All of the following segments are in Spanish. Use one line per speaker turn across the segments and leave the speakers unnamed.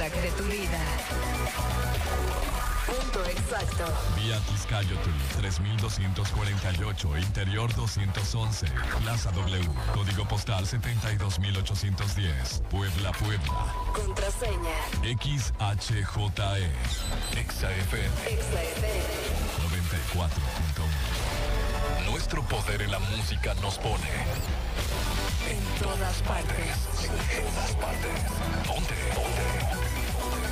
soundtrack de tu vida. Punto exacto.
Vía Tiscayotl 3248, Interior 211, Plaza W, Código Postal 72810, Puebla, Puebla.
Contraseña.
XHJE, XAFM
XFM.
94.1. Nuestro poder en la música nos pone
En todas partes.
en todas partes. Ponte, ponte.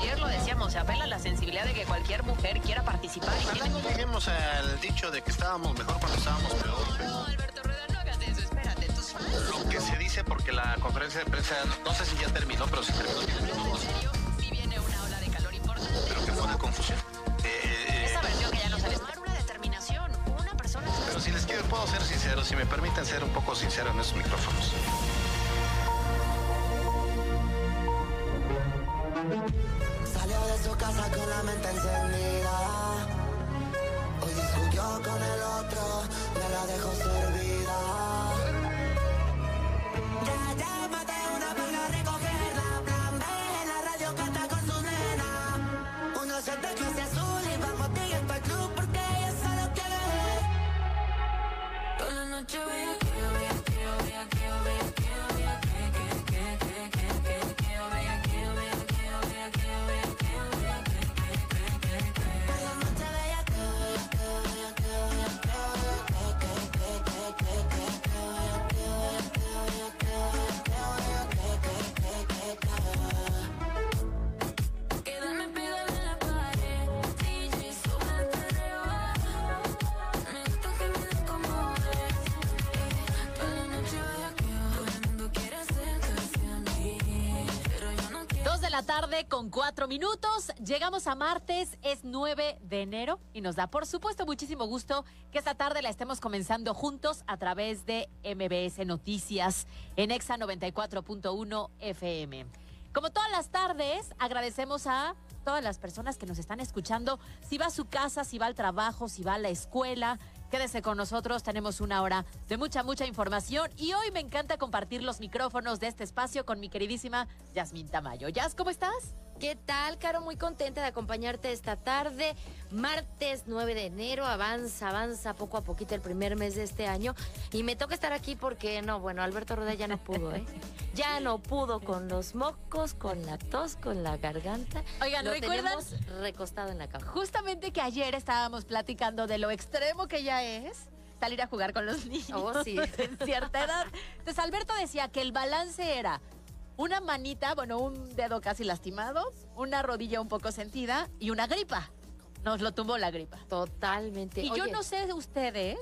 Ayer lo decíamos, se apela a la sensibilidad de que cualquier mujer quiera participar y
Ojalá no lleguemos al dicho de que estábamos mejor cuando estábamos peor.
No, Alberto Rueda, no hagas eso, espérate, tus fans.
Lo que se dice porque la conferencia de prensa, no sé si ya terminó, pero si terminó, tiene
En serio, si viene una ola de calor importante.
pero que una confusión. Eh, eh,
Esa versión que ya no sabes tomar una determinación. Una persona
pero si les quiero, puedo ser sincero, si me permiten ser un poco sincero en esos micrófonos.
Salió de su casa con la mente encendida. Hoy discutió con el otro, ya la dejó servida.
Tarde con cuatro minutos. Llegamos a martes, es 9 de enero y nos da por supuesto muchísimo gusto que esta tarde la estemos comenzando juntos a través de MBS Noticias en Exa 94.1 FM. Como todas las tardes, agradecemos a todas las personas que nos están escuchando. Si va a su casa, si va al trabajo, si va a la escuela, quédese con nosotros. Tenemos una hora de mucha, mucha información. Y hoy me encanta compartir los micrófonos de este espacio con mi queridísima Yasmin Tamayo. Yas, ¿cómo estás?
¿Qué tal, Caro? Muy contenta de acompañarte esta tarde, martes 9 de enero. Avanza, avanza poco a poquito el primer mes de este año. Y me toca estar aquí porque, no, bueno, Alberto Rueda ya no pudo, ¿eh? Ya no pudo con los mocos, con la tos, con la garganta.
Oigan,
Lo
¿recuerdan?
tenemos recostado en la cama.
Justamente que ayer estábamos platicando de lo extremo que ya es salir a jugar con los niños
Oh, sí.
en cierta edad. Entonces Alberto decía que el balance era una manita, bueno, un dedo casi lastimado, una rodilla un poco sentida y una gripa. Nos lo tumbó la gripa.
Totalmente.
Y yo no sé de ustedes,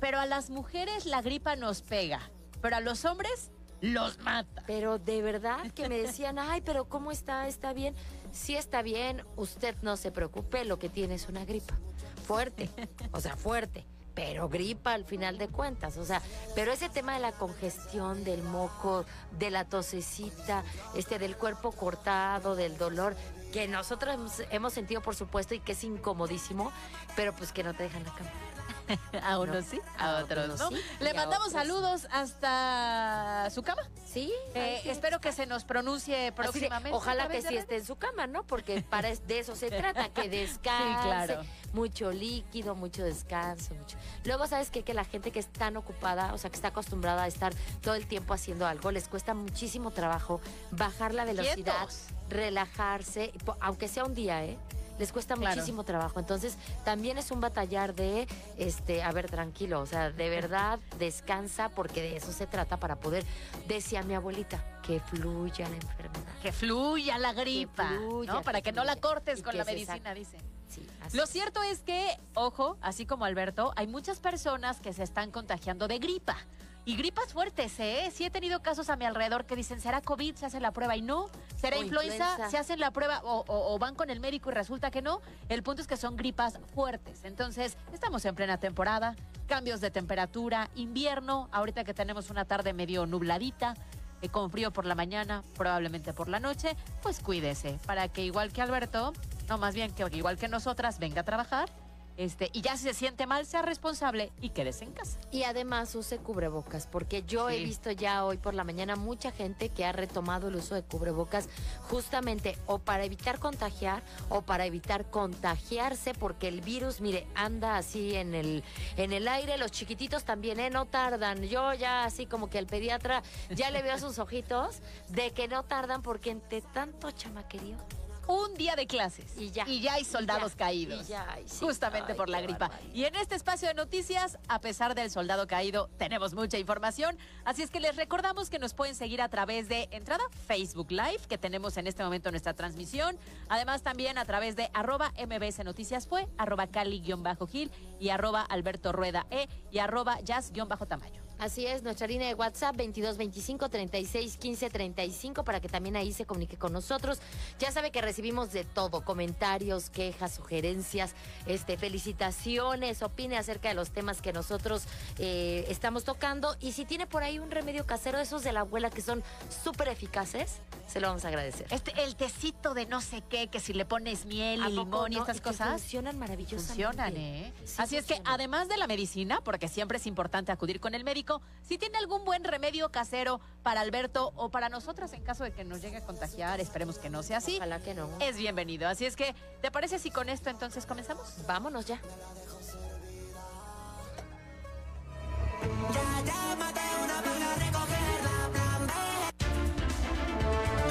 pero a las mujeres la gripa nos pega, pero a los hombres los mata.
Pero de verdad que me decían, ay, pero ¿cómo está? ¿Está bien? Sí está bien, usted no se preocupe, lo que tiene es una gripa. Fuerte, o sea, fuerte, pero gripa al final de cuentas. O sea, pero ese tema de la congestión, del moco, de la tosecita, este, del cuerpo cortado, del dolor, que nosotros hemos, hemos sentido, por supuesto, y que es incomodísimo, pero pues que no te dejan la cama.
A unos
No,
sí,
a
a otros no.
sí,
Le mandamos saludos hasta su cama.
Sí,
Eh,
sí.
espero que se nos pronuncie
de,
próximamente.
ojalá que sí esté en su cama, ¿no? Porque para de eso se trata, que descanse,
claro.
mucho líquido, mucho descanso, mucho. Luego, ¿sabes qué? Que la gente que es tan ocupada, o sea, que está acostumbrada a estar todo el tiempo haciendo algo, les cuesta muchísimo trabajo bajar la velocidad,
Quietos.
relajarse, aunque sea un día, ¿eh? Les cuesta
Claro.
muchísimo trabajo. Entonces, también es un batallar de, este, a ver, tranquilo, o sea, de verdad, descansa, porque de eso se trata para poder, decía mi abuelita, que fluya la enfermedad.
Que fluya la gripa,
fluya,
¿no?
que
Para que no la cortes
Y
con
que
la medicina, dicen.
Sí,
Lo cierto es que, ojo, así como Alberto, hay muchas personas que se están contagiando de gripa. Y gripas fuertes, ¿eh? Sí he tenido casos a mi alrededor que dicen, ¿será COVID? Se hacen la prueba y no. ¿Será influenza?
influenza.
Se hacen la prueba o, o- o van con el médico y resulta que no. El punto es que son gripas fuertes. Entonces, estamos en plena temporada, cambios de temperatura, invierno, ahorita que tenemos una tarde medio nubladita. eh, con frío por la mañana, probablemente por la noche, pues cuídese para que igual que Alberto, no más bien que igual que nosotras, venga a trabajar este, y ya si se siente mal, sea responsable y quédese en casa.
Y además use cubrebocas, porque yo he visto ya hoy por la mañana mucha gente que ha retomado el uso de cubrebocas justamente o para evitar contagiar o para evitar contagiarse, porque el virus, mire, anda así en el, en el aire, los chiquititos también, ¿eh? No tardan. Yo ya así como que el pediatra ya le veo sus ojitos de que no tardan porque entre tanto chamaquerío
Un día de clases.
y ya.
Y ya hay
y
soldados
ya,
caídos.
y ya, ay, sí.
Justamente
Ay,
por la gripa.
barbaridad.
Y en este espacio de noticias, a pesar del soldado caído, tenemos mucha información. Así es que les recordamos que nos pueden seguir a través de entrada Facebook Live, que tenemos en este momento nuestra transmisión. Además, también a través de arroba MBS Noticias fue, arroba Cali-Gil y arroba Alberto Rueda E y arroba Jazz-Tamayo.
Así es, nuestra línea de WhatsApp 2225 36 15 35 para que también ahí se comunique con nosotros. Ya sabe que recibimos de todo, comentarios, quejas, sugerencias, este, felicitaciones, opine acerca de los temas que nosotros eh, estamos tocando y si tiene por ahí un remedio casero, esos de la abuela que son súper eficaces, se lo vamos a agradecer.
Este, el tecito de no sé qué, que si le pones miel
¿A
y limón y
no?
estas cosas.
funcionan maravillosamente.
Funcionan, ¿eh?
Sí,
Así es que además de la medicina, porque siempre es importante acudir con el médico, si tiene algún buen remedio casero para Alberto o para nosotras en caso de que nos llegue a contagiar, esperemos que no sea así,
Ojalá que no.
es bienvenido. Así es que, ¿te parece si con esto entonces comenzamos?
Vámonos ya.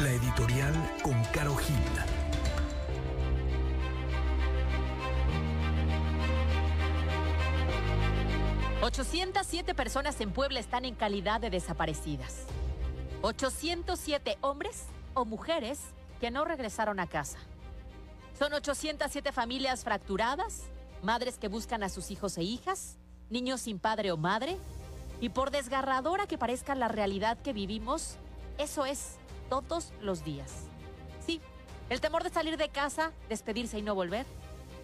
La editorial con Caro Gil.
Siete personas en Puebla están en calidad de desaparecidas. 807 hombres o mujeres que no regresaron a casa. Son 807 familias fracturadas, madres que buscan a sus hijos e hijas, niños sin padre o madre. Y por desgarradora que parezca la realidad que vivimos, eso es todos los días. Sí, el temor de salir de casa, despedirse y no volver.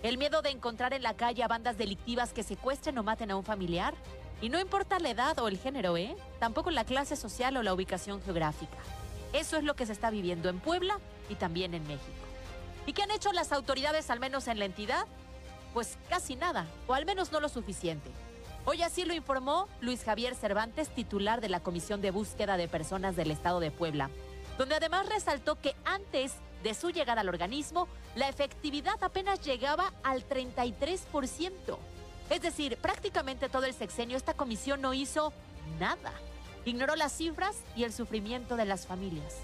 El miedo de encontrar en la calle a bandas delictivas que secuestren o maten a un familiar. Y no importa la edad o el género, ¿eh? Tampoco la clase social o la ubicación geográfica. Eso es lo que se está viviendo en Puebla y también en México. ¿Y qué han hecho las autoridades, al menos en la entidad? Pues casi nada, o al menos no lo suficiente. Hoy así lo informó Luis Javier Cervantes, titular de la Comisión de Búsqueda de Personas del Estado de Puebla, donde además resaltó que antes de su llegada al organismo, la efectividad apenas llegaba al 33%. Es decir, prácticamente todo el sexenio esta comisión no hizo nada. Ignoró las cifras y el sufrimiento de las familias.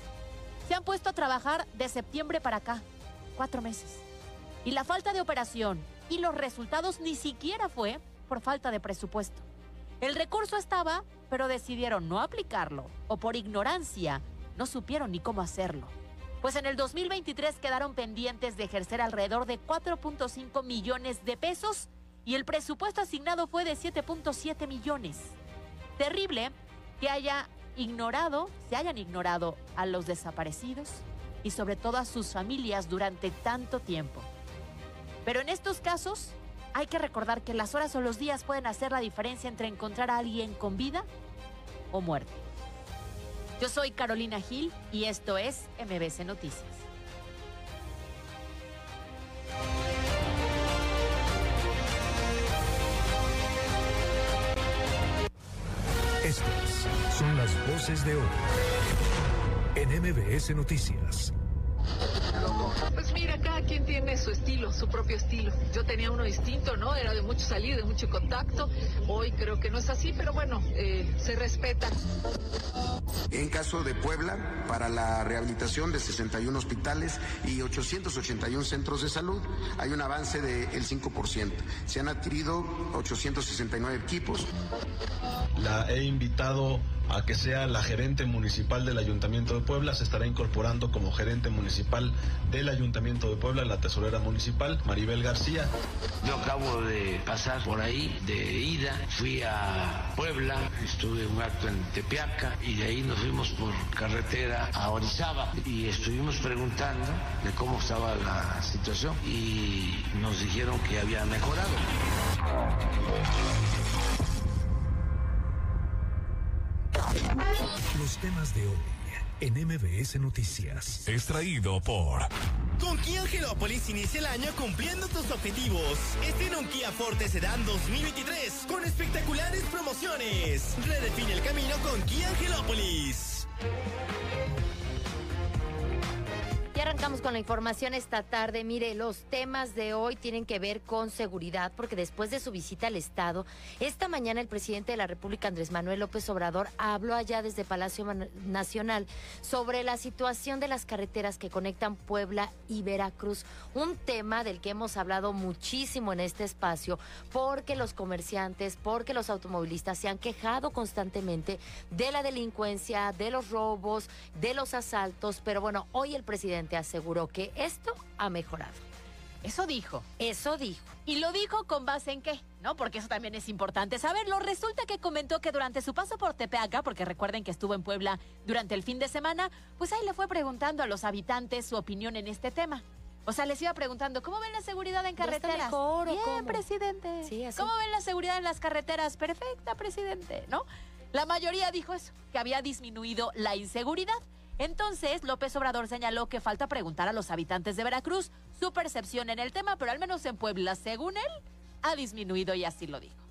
Se han puesto a trabajar de septiembre para acá, cuatro meses. Y la falta de operación y los resultados ni siquiera fue por falta de presupuesto. El recurso estaba, pero decidieron no aplicarlo o por ignorancia no supieron ni cómo hacerlo. Pues en el 2023 quedaron pendientes de ejercer alrededor de 4.5 millones de pesos y el presupuesto asignado fue de 7.7 millones. Terrible que haya ignorado, se hayan ignorado a los desaparecidos y sobre todo a sus familias durante tanto tiempo. Pero en estos casos hay que recordar que las horas o los días pueden hacer la diferencia entre encontrar a alguien con vida o muerte. Yo soy Carolina Gil y esto es MBC Noticias.
Estas son las voces de hoy en MBS Noticias.
Mira, cada quien tiene su estilo, su propio estilo. Yo tenía uno distinto, ¿no? Era de mucho salir, de mucho contacto. Hoy creo que no es así, pero bueno, eh, se respeta.
En caso de Puebla, para la rehabilitación de 61 hospitales y 881 centros de salud, hay un avance del 5%. Se han adquirido 869 equipos.
La he invitado a que sea la gerente municipal del Ayuntamiento de Puebla. Se estará incorporando como gerente municipal del Ayuntamiento de Puebla, la tesorera municipal, Maribel García.
Yo acabo de pasar por ahí de ida, fui a Puebla, estuve en un acto en Tepeaca y de ahí nos fuimos por carretera a Orizaba y estuvimos preguntando de cómo estaba la situación y nos dijeron que había mejorado.
Los temas de hoy en MBS Noticias.
Extraído por
Con Kia Angelópolis inicia el año cumpliendo tus objetivos. Estrena un Kia Forte Sedan 2023 con espectaculares promociones. Redefine el camino con Kia Angelópolis.
Arrancamos con la información esta tarde. Mire, los temas de hoy tienen que ver con seguridad, porque después de su visita al Estado, esta mañana el presidente de la República, Andrés Manuel López Obrador, habló allá desde Palacio Nacional sobre la situación de las carreteras que conectan Puebla y Veracruz. Un tema del que hemos hablado muchísimo en este espacio, porque los comerciantes, porque los automovilistas se han quejado constantemente de la delincuencia, de los robos, de los asaltos. Pero bueno, hoy el presidente aseguró que esto ha mejorado.
Eso dijo.
Eso dijo.
Y lo dijo con base en qué, ¿no? Porque eso también es importante saberlo. Resulta que comentó que durante su paso por Tepeaca, porque recuerden que estuvo en Puebla durante el fin de semana, pues ahí le fue preguntando a los habitantes su opinión en este tema. O sea, les iba preguntando, ¿cómo ven la seguridad en
¿Ya está
carreteras?
mejor o
Bien,
cómo?
presidente.
Sí, así.
¿Cómo ven la seguridad en las carreteras? Perfecta, presidente, ¿no? La mayoría dijo eso, que había disminuido la inseguridad. Entonces, López Obrador señaló que falta preguntar a los habitantes de Veracruz su percepción en el tema, pero al menos en Puebla, según él, ha disminuido y así lo dijo.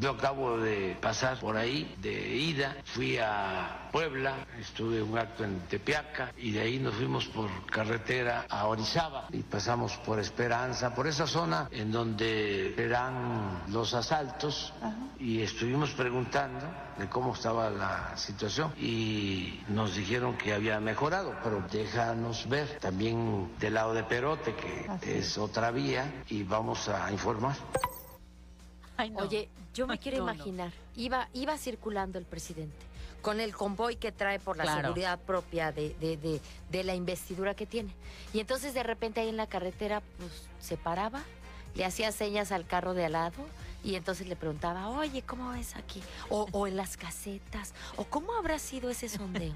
Yo acabo de pasar por ahí de ida, fui a Puebla, estuve en un acto en Tepeaca y de ahí nos fuimos por carretera a Orizaba y pasamos por Esperanza, por esa zona en donde eran los asaltos y estuvimos preguntando de cómo estaba la situación y nos dijeron que había mejorado, pero déjanos ver también del lado de Perote, que es otra vía y vamos a informar.
Ay, no.
Oye, yo me
Ay,
quiero
no, no.
imaginar, iba, iba circulando el presidente con el convoy que trae por la
Claro.
seguridad propia de, de, de, de la investidura que tiene. Y entonces de repente ahí en la carretera pues, se paraba, le hacía señas al carro de al lado y entonces le preguntaba, oye, ¿cómo ves aquí? O, o en las casetas, o cómo habrá sido ese sondeo.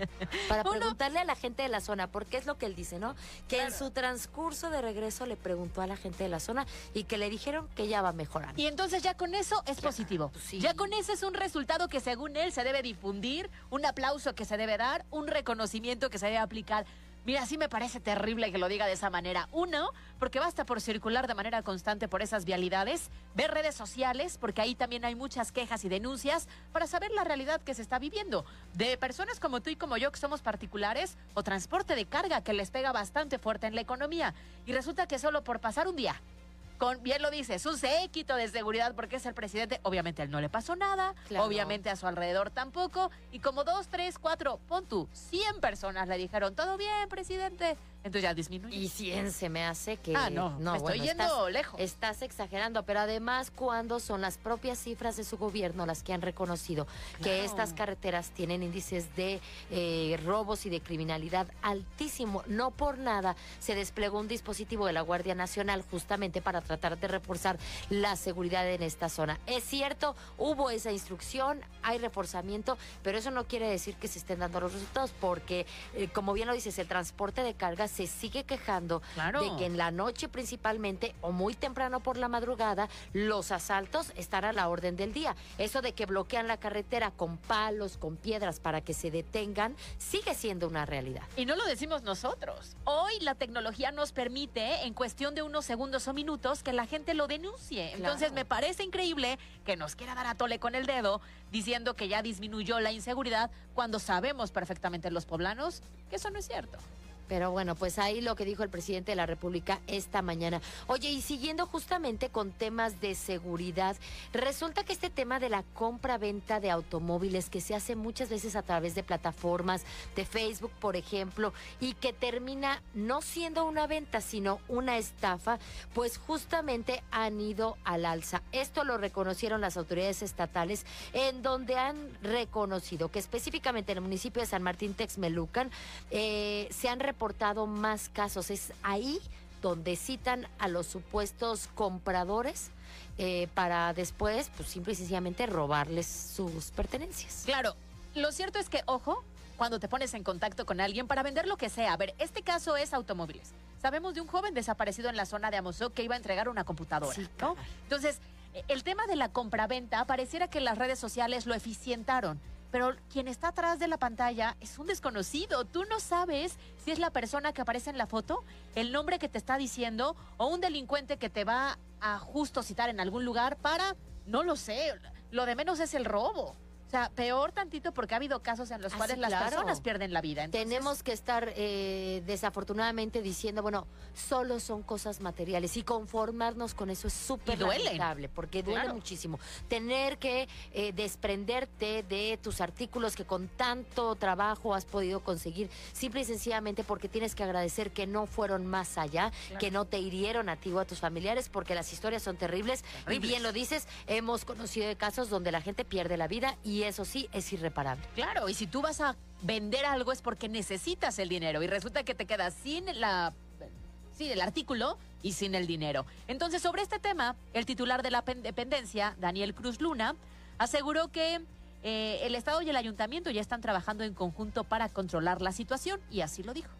Para
Uno-
preguntarle a la gente de la zona, porque es lo que él dice, ¿no? Que en su transcurso de regreso le preguntó a la gente de la zona y que le dijeron que ya va mejorando.
Y entonces ya con eso es positivo.
pues sí.
Ya con eso es un resultado que según él se debe difundir, un aplauso que se debe dar, un reconocimiento que se debe aplicar. Mira, sí me parece terrible que lo diga de esa manera. Uno, porque basta por circular de manera constante por esas vialidades, ver redes sociales, porque ahí también hay muchas quejas y denuncias para saber la realidad que se está viviendo. De personas como tú y como yo que somos particulares o transporte de carga que les pega bastante fuerte en la economía. Y resulta que solo por pasar un día con, bien lo dices, un séquito de seguridad porque es el presidente. Obviamente a él no le pasó nada,
Claro.
obviamente a su alrededor tampoco. Y como dos, tres, cuatro, pon tú, 100 personas le dijeron, todo bien, presidente. Entonces ya disminuyó.
Y 100 se me hace que...
Ah, no, me estoy yendo
estás,
lejos.
Estás exagerando, pero además cuando son las propias cifras de su gobierno las que han reconocido que estas carreteras tienen índices de eh, robos y de criminalidad altísimo. No por nada se desplegó un dispositivo de la Guardia Nacional justamente para tratar de reforzar la seguridad en esta zona. Es cierto, hubo esa instrucción, hay reforzamiento, pero eso no quiere decir que se estén dando los resultados porque, eh, como bien lo dices, el transporte de carga se sigue quejando
Claro.
de que en la noche principalmente o muy temprano por la madrugada los asaltos están a la orden del día. Eso de que bloquean la carretera con palos, con piedras para que se detengan, sigue siendo una realidad.
Y no lo decimos nosotros. Hoy la tecnología nos permite, en cuestión de unos segundos o minutos, que la gente lo denuncie. Entonces me parece increíble que nos quiera dar a tole con el dedo diciendo que ya disminuyó la inseguridad cuando sabemos perfectamente los poblanos que eso no es cierto.
Pero bueno, pues ahí lo que dijo el presidente de la República esta mañana. Oye, y siguiendo justamente con temas de seguridad, resulta que este tema de la compra-venta de automóviles que se hace muchas veces a través de plataformas de Facebook, por ejemplo, y que termina no siendo una venta, sino una estafa, pues justamente han ido al alza. Esto lo reconocieron las autoridades estatales, en donde han reconocido que específicamente en el municipio de San Martín Texmelucan eh, se han reportado más casos. Es ahí donde citan a los supuestos compradores eh, para después, pues simple y sencillamente robarles sus pertenencias.
Claro, lo cierto es que, ojo, cuando te pones en contacto con alguien para vender lo que sea. A ver, este caso es automóviles. Sabemos de un joven desaparecido en la zona de Amozoc que iba a entregar una computadora, ¿no? Entonces, el tema de la compraventa pareciera que las redes sociales lo eficientaron. Pero quien está atrás de la pantalla es un desconocido. Tú no sabes si es la persona que aparece en la foto, el nombre que te está diciendo o un delincuente que te va a justo citar en algún lugar para, no lo sé, lo de menos es el robo. O sea, peor tantito porque ha habido casos en los
Ah,
cuales las
claro.
personas pierden la vida. Entonces,
Tenemos que estar eh, desafortunadamente diciendo, bueno, solo son cosas materiales y conformarnos con eso es súper
Y
lamentable porque duele
Claro.
muchísimo. Tener que eh, desprenderte de tus artículos que con tanto trabajo has podido conseguir, simple y sencillamente porque tienes que agradecer que no fueron más allá,
Claro.
que no te hirieron a ti o a tus familiares porque las historias son terribles. Y
Terribles.
bien lo dices, hemos conocido de casos donde la gente pierde la vida y eso sí es irreparable.
Claro, y si tú vas a vender algo es porque necesitas el dinero y resulta que te quedas sin la sí, el artículo y sin el dinero. Entonces, sobre este tema, el titular de la pen- dependencia, Daniel Cruz Luna, aseguró que eh, el Estado y el Ayuntamiento ya están trabajando en conjunto para controlar la situación y así lo dijo.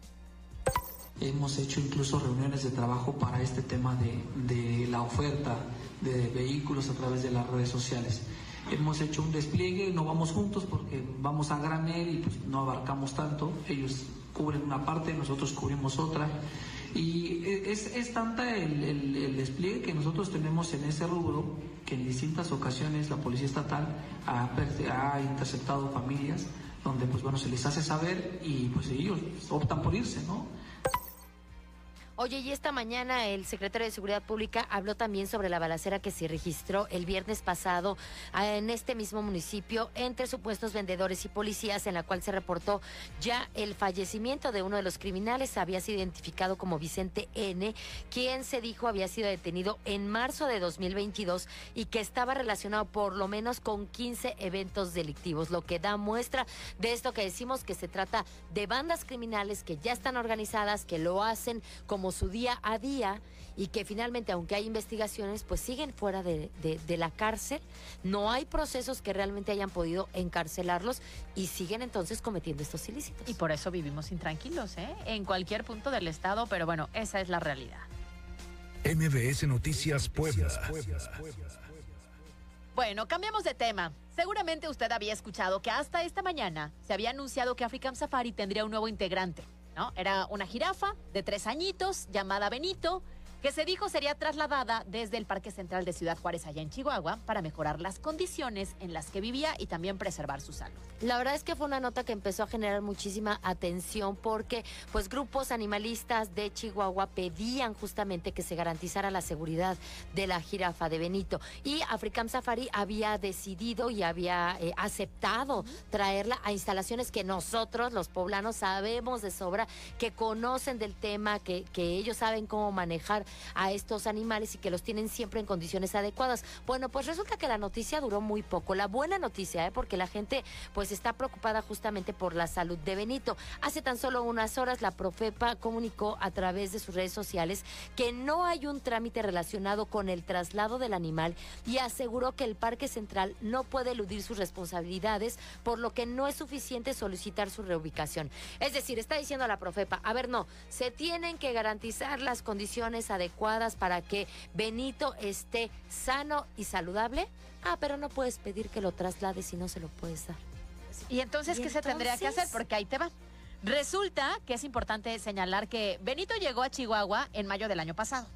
Hemos hecho incluso reuniones de trabajo para este tema de, de la oferta de vehículos a través de las redes sociales. Hemos hecho un despliegue, no vamos juntos porque vamos a granel y pues no abarcamos tanto. Ellos cubren una parte, nosotros cubrimos otra. Y es, es tanta el, el- el despliegue que nosotros tenemos en ese rubro que en distintas ocasiones la Policía Estatal ha, ha interceptado familias donde pues bueno se les hace saber y pues ellos optan por irse, ¿no?
Oye, y esta mañana el secretario de Seguridad Pública habló también sobre la balacera que se registró el viernes pasado ah, en este mismo municipio entre supuestos vendedores y policías, en la cual se reportó ya el fallecimiento de uno de los criminales. Había sido identificado como Vicente N., quien se dijo había sido detenido en marzo de 2022 y que estaba relacionado por lo menos con 15 eventos delictivos, lo que da muestra de esto que decimos que se trata de bandas criminales que ya están organizadas, que lo hacen como su día a día y que finalmente, aunque hay investigaciones, pues siguen fuera de, de- de la cárcel. No hay procesos que realmente hayan podido encarcelarlos y siguen entonces cometiendo estos ilícitos.
Y por eso vivimos intranquilos, ¿eh? En cualquier punto del Estado, pero bueno, esa es la realidad.
MBS Noticias Puebla.
Bueno, cambiamos de tema. Seguramente usted había escuchado que hasta esta mañana se había anunciado que African Safari tendría un nuevo integrante, ¿no? Era una jirafa de tres añitos llamada Benito, que se dijo sería trasladada desde el Parque Central de Ciudad Juárez allá en Chihuahua para mejorar las condiciones en las que vivía y también preservar su salud.
La verdad es que fue una nota que empezó a generar muchísima atención porque pues grupos animalistas de Chihuahua pedían justamente que se garantizara la seguridad de la jirafa de Benito y African Safari había decidido y había eh, aceptado traerla a instalaciones que nosotros los poblanos sabemos de sobra, que conocen del tema, que, que ellos saben cómo manejar a estos animales y que los tienen siempre en condiciones adecuadas. Bueno, pues resulta que la noticia duró muy poco. La buena noticia, ¿eh? porque la gente pues está preocupada justamente por la salud de Benito. Hace tan solo unas horas la Profepa comunicó a través de sus redes sociales que no hay un trámite relacionado con el traslado del animal y aseguró que el Parque Central no puede eludir sus responsabilidades, por lo que no es suficiente solicitar su reubicación. Es decir, está diciendo la Profepa, a ver, no, se tienen que garantizar las condiciones adecuadas para que Benito esté sano y saludable. Ah, pero no puedes pedir que lo traslades si no se lo puedes dar.
¿Y entonces
¿Y
qué se tendría que hacer? Porque ahí te va. Resulta que es importante señalar que Benito llegó a Chihuahua en mayo del año pasado.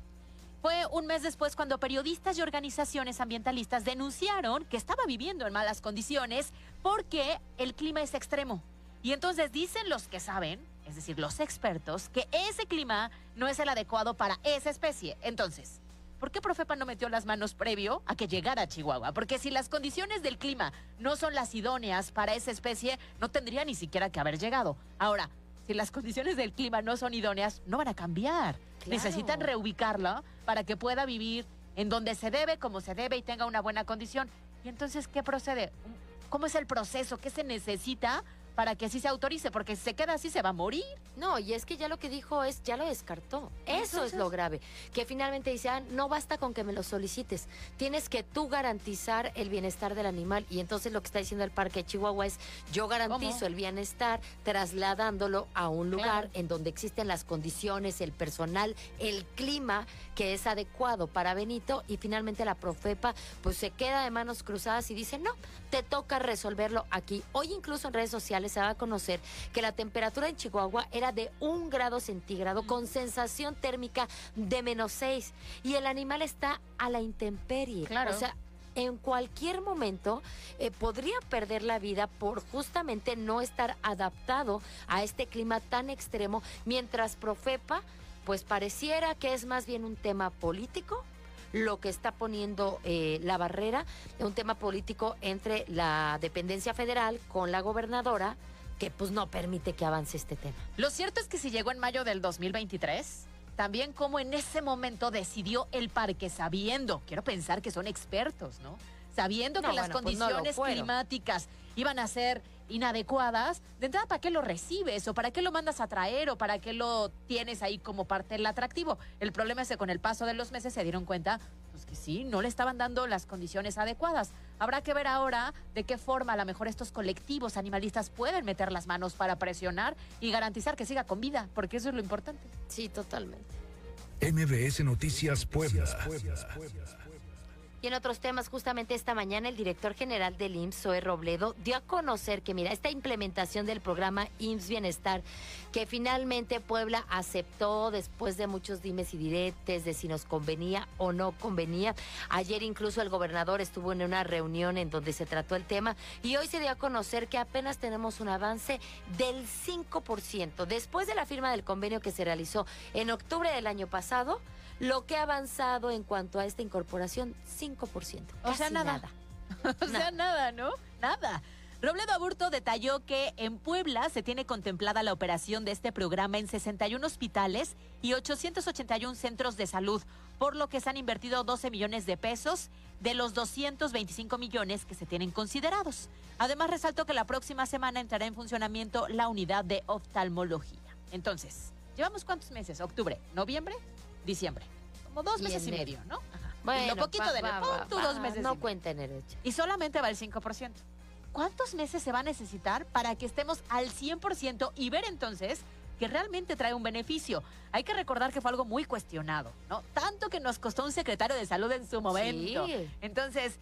Fue un mes después cuando periodistas y organizaciones ambientalistas denunciaron que estaba viviendo en malas condiciones porque el clima es extremo. Y entonces dicen los que saben, es decir, los expertos, que ese clima no es el adecuado para esa especie. Entonces, ¿por qué Profepa no metió las manos previo a que llegara a Chihuahua? Porque si las condiciones del clima no son las idóneas para esa especie, no tendría ni siquiera que haber llegado. Ahora, si las condiciones del clima no son idóneas, no van a cambiar.
Claro.
Necesitan reubicarla para que pueda vivir en donde se debe, como se debe y tenga una buena condición. Y entonces, ¿qué procede? ¿Cómo es el proceso? ¿Qué se necesita para que así se autorice? Porque si se queda así, se va a morir.
No, y es que ya lo que dijo es, ya lo descartó. Eso es lo grave. Que finalmente dice, ah, no basta con que me lo solicites. Tienes que tú garantizar el bienestar del animal. Y entonces lo que está diciendo el Parque de Chihuahua es, yo garantizo
¿Cómo?
el bienestar trasladándolo a un lugar
Claro.
en donde existen las condiciones, el personal, el clima que es adecuado para Benito. Y finalmente la Profepa pues se queda de manos cruzadas y dice, no, te toca resolverlo aquí. Hoy incluso en redes sociales va a conocer que la temperatura en Chihuahua era de un grado centígrado con sensación térmica de menos seis y el animal está a la intemperie.
Claro.
O sea, en cualquier momento eh, podría perder la vida por justamente no estar adaptado a este clima tan extremo, mientras Profepa, pues pareciera que es más bien un tema político lo que está poniendo eh, la barrera, un tema político entre la dependencia federal con la gobernadora, que pues no permite que avance este tema.
Lo cierto es que si llegó en mayo del 2023, también como en ese momento decidió el parque sabiendo, quiero pensar que son expertos, ¿no? Sabiendo
No,
que las
pues no
condiciones climáticas iban a ser inadecuadas, de entrada, ¿para qué lo recibes? ¿O para qué lo mandas a traer? ¿O para qué lo tienes ahí como parte del atractivo? El problema es que con el paso de los meses se dieron cuenta pues que sí, no le estaban dando las condiciones adecuadas. Habrá que ver ahora de qué forma a lo mejor estos colectivos animalistas pueden meter las manos para presionar y garantizar que siga con vida, porque eso es lo importante.
Sí, totalmente.
MBS Noticias Puebla.
Y en otros temas, justamente esta mañana el director general del IMSS, Zoe Robledo, dio a conocer que, mira, esta implementación del programa IMSS Bienestar, que finalmente Puebla aceptó después de muchos dimes y diretes de si nos convenía o no convenía. Ayer incluso el gobernador estuvo en una reunión en donde se trató el tema y hoy se dio a conocer que apenas tenemos un avance del 5%. Después de la firma del convenio que se realizó en octubre del año pasado, lo que ha avanzado en cuanto a esta incorporación, 5%.
O sea,
Casi
nada. O sea, nada, ¿no? Nada. Robledo Aburto detalló que en Puebla se tiene contemplada la operación de este programa en 61 hospitales y 881 centros de salud, por lo que se han invertido 12 millones de pesos de los 225 millones que se tienen considerados. Además, resaltó que la próxima semana entrará en funcionamiento la unidad de oftalmología. Entonces, ¿llevamos cuántos meses? ¿Octubre? ¿Noviembre? ¿Diciembre? Como dos
Y
meses y
enero.
medio, ¿no? Ajá.
Bueno,
lo poquito
va,
de pon
va,
dos meses.
No cuenta en derecho.
Y solamente va el 5%. ¿Cuántos meses se va a necesitar para que estemos al 100% y ver entonces que realmente trae un beneficio? Hay que recordar que fue algo muy cuestionado, ¿no? Tanto que nos costó un secretario de salud en su momento.
Sí.
Entonces,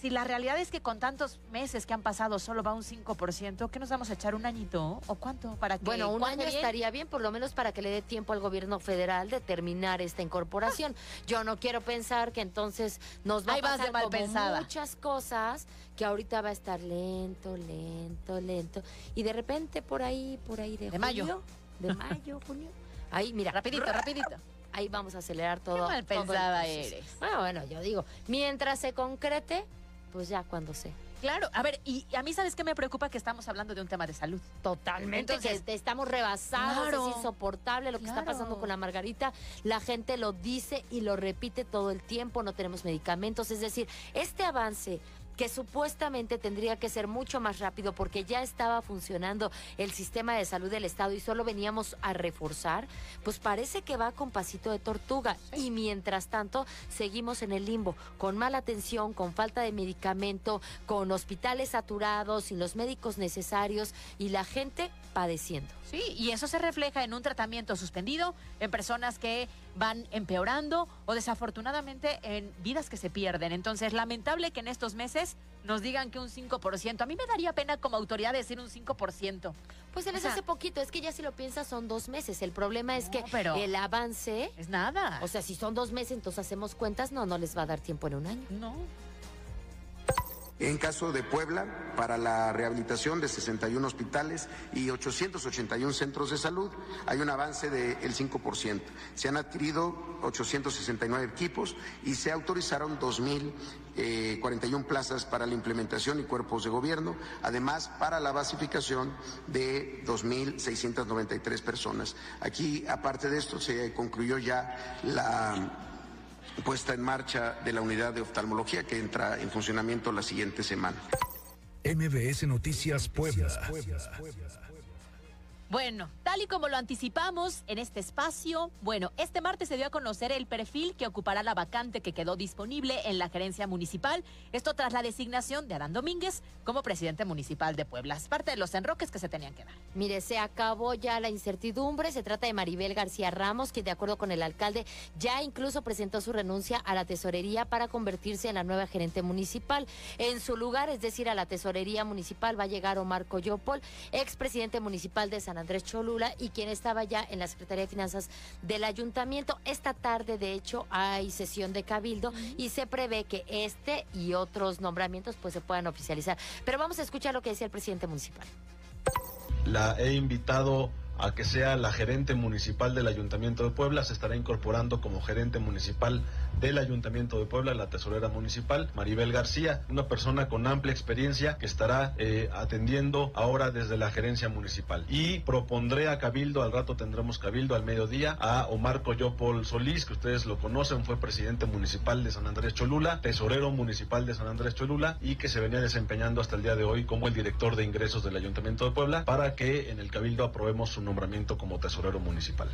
si la realidad es que con tantos meses que han pasado solo va un 5%, ¿qué nos vamos a echar un añito? ¿O cuánto? Para que
Bueno, un año
bien?
estaría bien, por lo menos para que le dé tiempo al gobierno federal de terminar esta incorporación. Yo no quiero pensar que entonces nos va
Ahí
a
vas de
pasar
mal
como
pensada.
muchas cosas que ahorita va a estar lento, lento, lento y de repente por ahí, por ahí de,
De mayo.
de mayo, junio. Ahí, mira,
Rapidito, rapidito.
Ahí vamos a acelerar todo.
mal
todo el
pensada
proceso.
eres.
Bueno, bueno, yo digo, mientras se concrete, pues ya cuando sea.
Claro, a ver, y a mí sabes qué me preocupa que estamos hablando de un tema de salud.
Totalmente,
Entonces,
que te- estamos rebasados,
Claro.
es insoportable lo que está pasando con la Margarita. La gente lo dice y lo repite todo el tiempo, no tenemos medicamentos. Es decir, este avance que supuestamente tendría que ser mucho más rápido porque ya estaba funcionando el sistema de salud del Estado y solo veníamos a reforzar, pues parece que va con pasito de tortuga. Y mientras tanto, seguimos en el limbo, con mala atención, con falta de medicamento, con hospitales saturados, sin los médicos necesarios y la gente padeciendo.
Sí, y eso se refleja en un tratamiento suspendido, en personas que van empeorando o desafortunadamente en vidas que se pierden. Entonces, lamentable que en estos meses nos digan que un 5%. A mí me daría pena como autoridad decir un 5%.
Pues se les
O sea,
hace poquito, es que ya si lo piensas son dos meses. El problema es
No,
que
pero-
el avance,
Es nada.
o sea, si son dos meses, entonces hacemos cuentas, no, no les va a dar tiempo en un año.
no.
En caso de Puebla, para la rehabilitación de 61 hospitales y 881 centros de salud, hay un avance del 5%. Se han adquirido 869 equipos y se autorizaron 2.041 plazas para la implementación y cuerpos de gobierno, además para la basificación de 2.693 personas. Aquí, aparte de esto, se concluyó ya la puesta en marcha de la unidad de oftalmología que entra en funcionamiento la siguiente semana.
MBS Noticias Puebla.
Bueno, tal y como lo anticipamos en este espacio, bueno, este martes se dio a conocer el perfil que ocupará la vacante que quedó disponible en la gerencia municipal. Esto tras la designación de Adán Domínguez como presidente municipal de Puebla. Es parte de los enroques que se tenían que dar.
Mire, se acabó ya la incertidumbre. Se trata de Maribel García Ramos, que de acuerdo con el alcalde ya incluso presentó su renuncia a la tesorería para convertirse en la nueva gerente municipal. En su lugar, es decir, a la tesorería municipal, va a llegar Omar Coyopol, expresidente municipal de San Andrés Cholula y quien estaba ya en la Secretaría de Finanzas del Ayuntamiento. Esta tarde, de hecho, hay sesión de cabildo y se prevé que este y otros nombramientos pues se puedan oficializar. Pero vamos a escuchar lo que decía el presidente municipal.
La he invitado a que sea la gerente municipal del Ayuntamiento de Puebla. Se estará incorporando como gerente municipal del Ayuntamiento de Puebla, la tesorera municipal, Maribel García, una persona con amplia experiencia que estará eh, atendiendo ahora desde la gerencia municipal. Y propondré a Cabildo, al rato tendremos Cabildo al mediodía, a Omar Coyopol Solís, que ustedes lo conocen, fue presidente municipal de San Andrés Cholula, tesorero municipal de San Andrés Cholula y que se venía desempeñando hasta el día de hoy como el director de ingresos del Ayuntamiento de Puebla para que en el Cabildo aprobemos su nombramiento como tesorero municipal.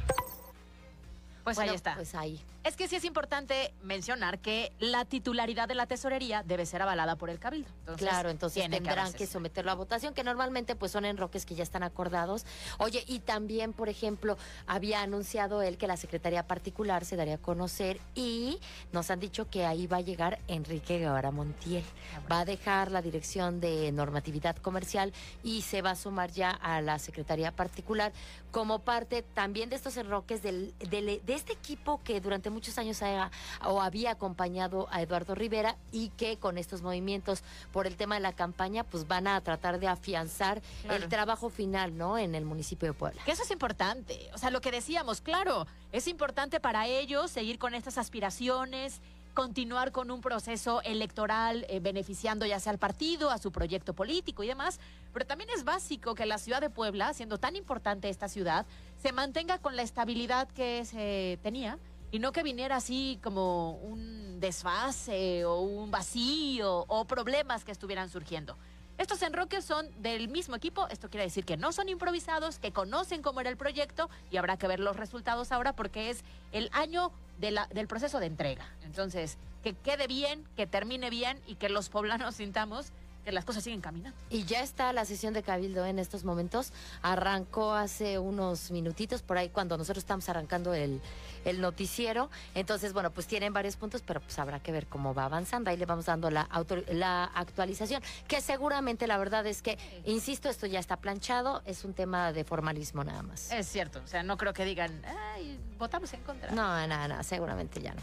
Pues
Bueno,
ahí está.
Pues ahí.
Es que sí es importante mencionar que la titularidad de la tesorería debe ser avalada por el cabildo. Entonces,
claro, entonces
que
tendrán que, someterlo a votación, que normalmente pues son enroques que ya están acordados. Oye, y también, por ejemplo, había anunciado él que la Secretaría Particular se daría a conocer y nos han dicho que ahí va a llegar Enrique Guevara Montiel. Va a dejar la dirección de normatividad comercial y se va a sumar ya a la Secretaría Particular como parte también de estos enroques del, del- de este equipo que durante muchos años ha- o había acompañado a Eduardo Rivera y que con estos movimientos por el tema de la campaña pues van a tratar de afianzar
Claro.
el trabajo final, ¿no? En el municipio de Puebla.
Que eso es importante. O sea, lo que decíamos, claro, es importante para ellos seguir con estas aspiraciones, continuar con un proceso electoral eh, beneficiando ya sea al partido, a su proyecto político y demás, pero también es básico que la ciudad de Puebla, siendo tan importante esta ciudad, se mantenga con la estabilidad que se tenía y no que viniera así como un desfase o un vacío o problemas que estuvieran surgiendo. Estos enroques son del mismo equipo, esto quiere decir que no son improvisados, que conocen cómo era el proyecto y habrá que ver los resultados ahora porque es el año del proceso de entrega. Entonces, que quede bien, que termine bien y que los poblanos sintamos que las cosas siguen caminando.
Y ya está la sesión de Cabildo en estos momentos. Arrancó hace unos minutitos por ahí cuando nosotros estamos arrancando el, el noticiero. Entonces, bueno, pues tienen varios puntos, pero pues habrá que ver cómo va avanzando. Ahí le vamos dando la, autor- la actualización, que seguramente la verdad es que, insisto, esto ya está planchado, es un tema de formalismo nada más.
Es cierto, o sea, no creo que digan, ay, votamos en contra.
No, no, no, seguramente ya no.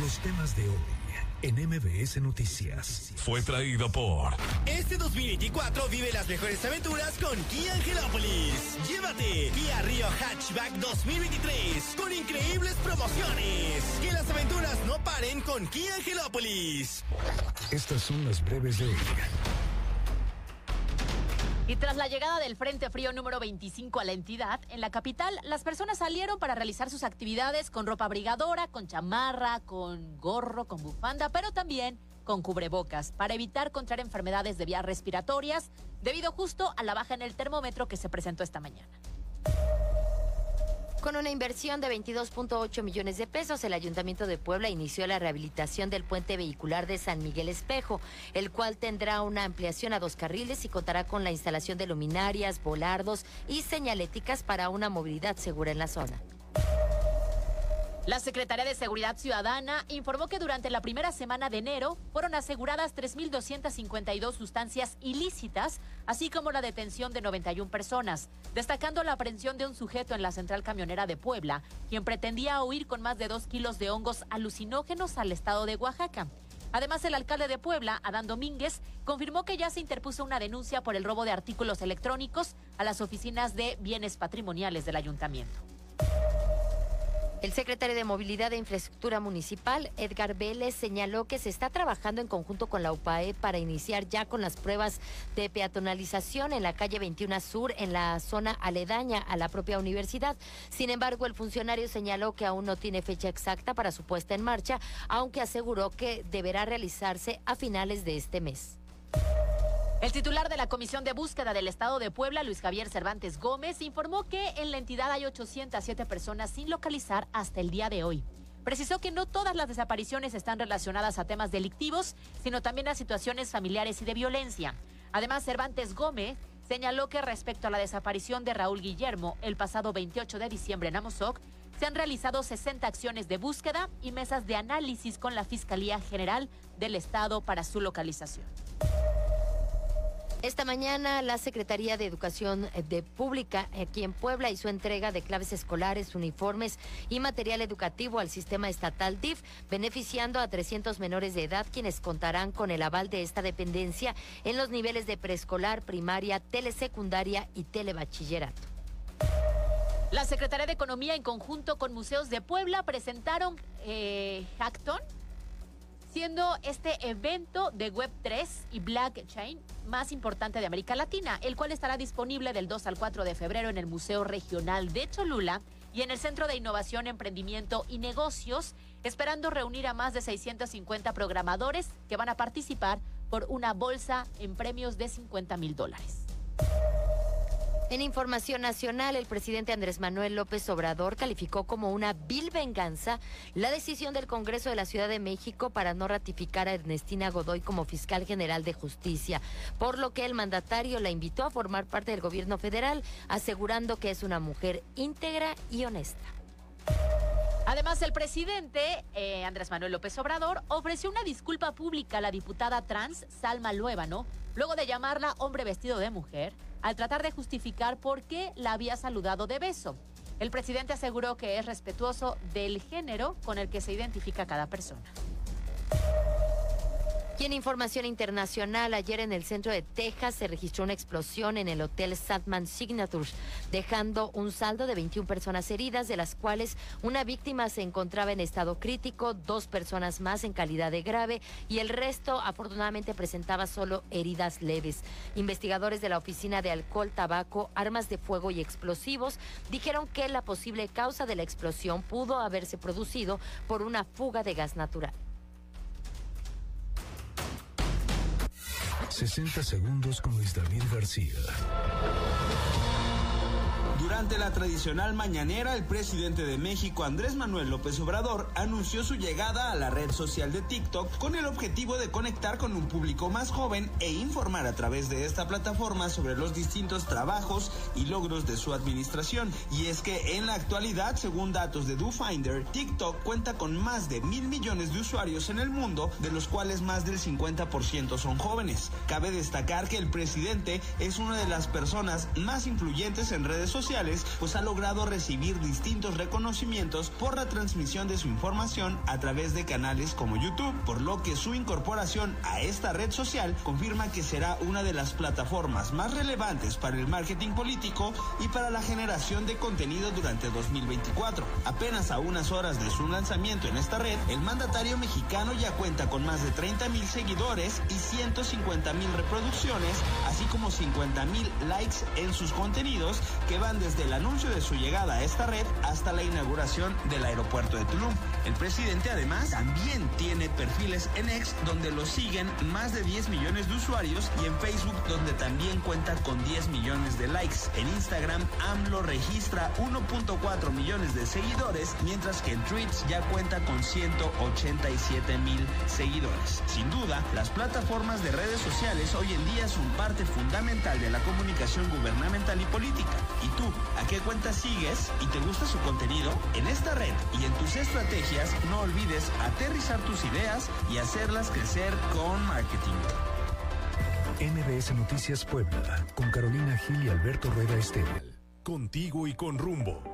Los temas de hoy en MBS Noticias.
Fue traído por
Este 2024 vive las mejores aventuras con Kia Angelópolis. Llévate Kia Río Hatchback 2023 con increíbles promociones. Que las aventuras no paren con Kia Angelópolis.
Estas son las breves de hoy.
Y tras la llegada del Frente Frío número 25 a la entidad, en la capital, las personas salieron para realizar sus actividades con ropa abrigadora, con chamarra, con gorro, con bufanda, pero también con cubrebocas, para evitar contraer enfermedades de vías respiratorias, debido justo a la baja en el termómetro que se presentó esta mañana.
Con una inversión de 22.8 millones de pesos, el Ayuntamiento de Puebla inició la rehabilitación del puente vehicular de San Miguel Espejo, el cual tendrá una ampliación a dos carriles y contará con la instalación de luminarias, volardos y señaléticas para una movilidad segura en la zona.
La Secretaría de Seguridad Ciudadana informó que durante la primera semana de enero fueron aseguradas 3.252 sustancias ilícitas, así como la detención de 91 personas, destacando la aprehensión de un sujeto en la central camionera de Puebla, quien pretendía huir con más de dos kilos de hongos alucinógenos al estado de Oaxaca. Además, el alcalde de Puebla, Adán Domínguez, confirmó que ya se interpuso una denuncia por el robo de artículos electrónicos a las oficinas de bienes patrimoniales del ayuntamiento.
El secretario de Movilidad e Infraestructura Municipal, Edgar Vélez, señaló que se está trabajando en conjunto con la UPAE para iniciar ya con las pruebas de peatonalización en la calle 21 Sur, en la zona aledaña a la propia universidad. Sin embargo, el funcionario señaló que aún no tiene fecha exacta para su puesta en marcha, aunque aseguró que deberá realizarse a finales de este mes.
El titular de la Comisión de Búsqueda del Estado de Puebla, Luis Javier Cervantes Gómez, informó que en la entidad hay 807 personas sin localizar hasta el día de hoy. Precisó que no todas las desapariciones están relacionadas a temas delictivos, sino también a situaciones familiares y de violencia. Además, Cervantes Gómez señaló que respecto a la desaparición de Raúl Guillermo el pasado 28 de diciembre en Amozoc, se han realizado 60 acciones de búsqueda y mesas de análisis con la Fiscalía General del Estado para su localización.
Esta mañana la Secretaría de Educación de Pública aquí en Puebla hizo entrega de claves escolares, uniformes y material educativo al sistema estatal DIF, beneficiando a 300 menores de edad quienes contarán con el aval de esta dependencia en los niveles de preescolar, primaria, telesecundaria y telebachillerato.
La Secretaría de Economía en conjunto con Museos de Puebla presentaron eh, Hackton, siendo este evento de Web3 y Blockchain más importante de América Latina, el cual estará disponible del 2 al 4 de febrero en el Museo Regional de Cholula y en el Centro de Innovación, Emprendimiento y Negocios, esperando reunir a más de 650 programadores que van a participar por una bolsa en premios de 50 mil dólares.
En información nacional, el presidente Andrés Manuel López Obrador calificó como una vil venganza la decisión del Congreso de la Ciudad de México para no ratificar a Ernestina Godoy como fiscal general de justicia, por lo que el mandatario la invitó a formar parte del gobierno federal, asegurando que es una mujer íntegra y honesta.
Además, el presidente eh, Andrés Manuel López Obrador ofreció una disculpa pública a la diputada trans Salma Luébano, luego de llamarla hombre vestido de mujer, al tratar de justificar por qué la había saludado de beso. El presidente aseguró que es respetuoso del género con el que se identifica cada persona.
Y en información internacional, ayer en el centro de Texas se registró una explosión en el hotel Sandman Signatures, dejando un saldo de 21 personas heridas, de las cuales una víctima se encontraba en estado crítico, dos personas más en calidad de grave y el resto afortunadamente presentaba solo heridas leves. Investigadores de la Oficina de Alcohol, Tabaco, Armas de Fuego y Explosivos dijeron que la posible causa de la explosión pudo haberse producido por una fuga de gas natural.
60 segundos con Luis David García.
Durante la tradicional mañanera, el presidente de México, Andrés Manuel López Obrador, anunció su llegada a la red social de TikTok con el objetivo de conectar con un público más joven e informar a través de esta plataforma sobre los distintos trabajos y logros de su administración. Y es que en la actualidad, según datos de DoFinder, TikTok cuenta con más de mil millones de usuarios en el mundo, de los cuales más del 50% son jóvenes. Cabe destacar que el presidente es una de las personas más influyentes en redes sociales pues ha logrado recibir distintos reconocimientos por la transmisión de su información a través de canales como YouTube, por lo que su incorporación a esta red social confirma que será una de las plataformas más relevantes para el marketing político y para la generación de contenido durante 2024. Apenas a unas horas de su lanzamiento en esta red, el mandatario mexicano ya cuenta con más de 30 mil seguidores y 150 mil reproducciones, así como 50 mil likes en sus contenidos que van desde el anuncio de su llegada a esta red hasta la inauguración del aeropuerto de Tulum. El presidente además también tiene perfiles en X donde lo siguen más de 10 millones de usuarios y en Facebook donde también cuenta con 10 millones de likes. En Instagram AMLO registra 1.4 millones de seguidores, mientras que en Tweets ya cuenta con 187 mil seguidores. Sin duda, las plataformas de redes sociales hoy en día son parte fundamental de la comunicación gubernamental y política. Tú, ¿a qué cuenta sigues y te gusta su contenido? En esta red y en tus estrategias, no olvides aterrizar tus ideas y hacerlas crecer con marketing.
MBS Noticias Puebla, con Carolina Gil y Alberto Rueda Esteban.
Contigo y con rumbo.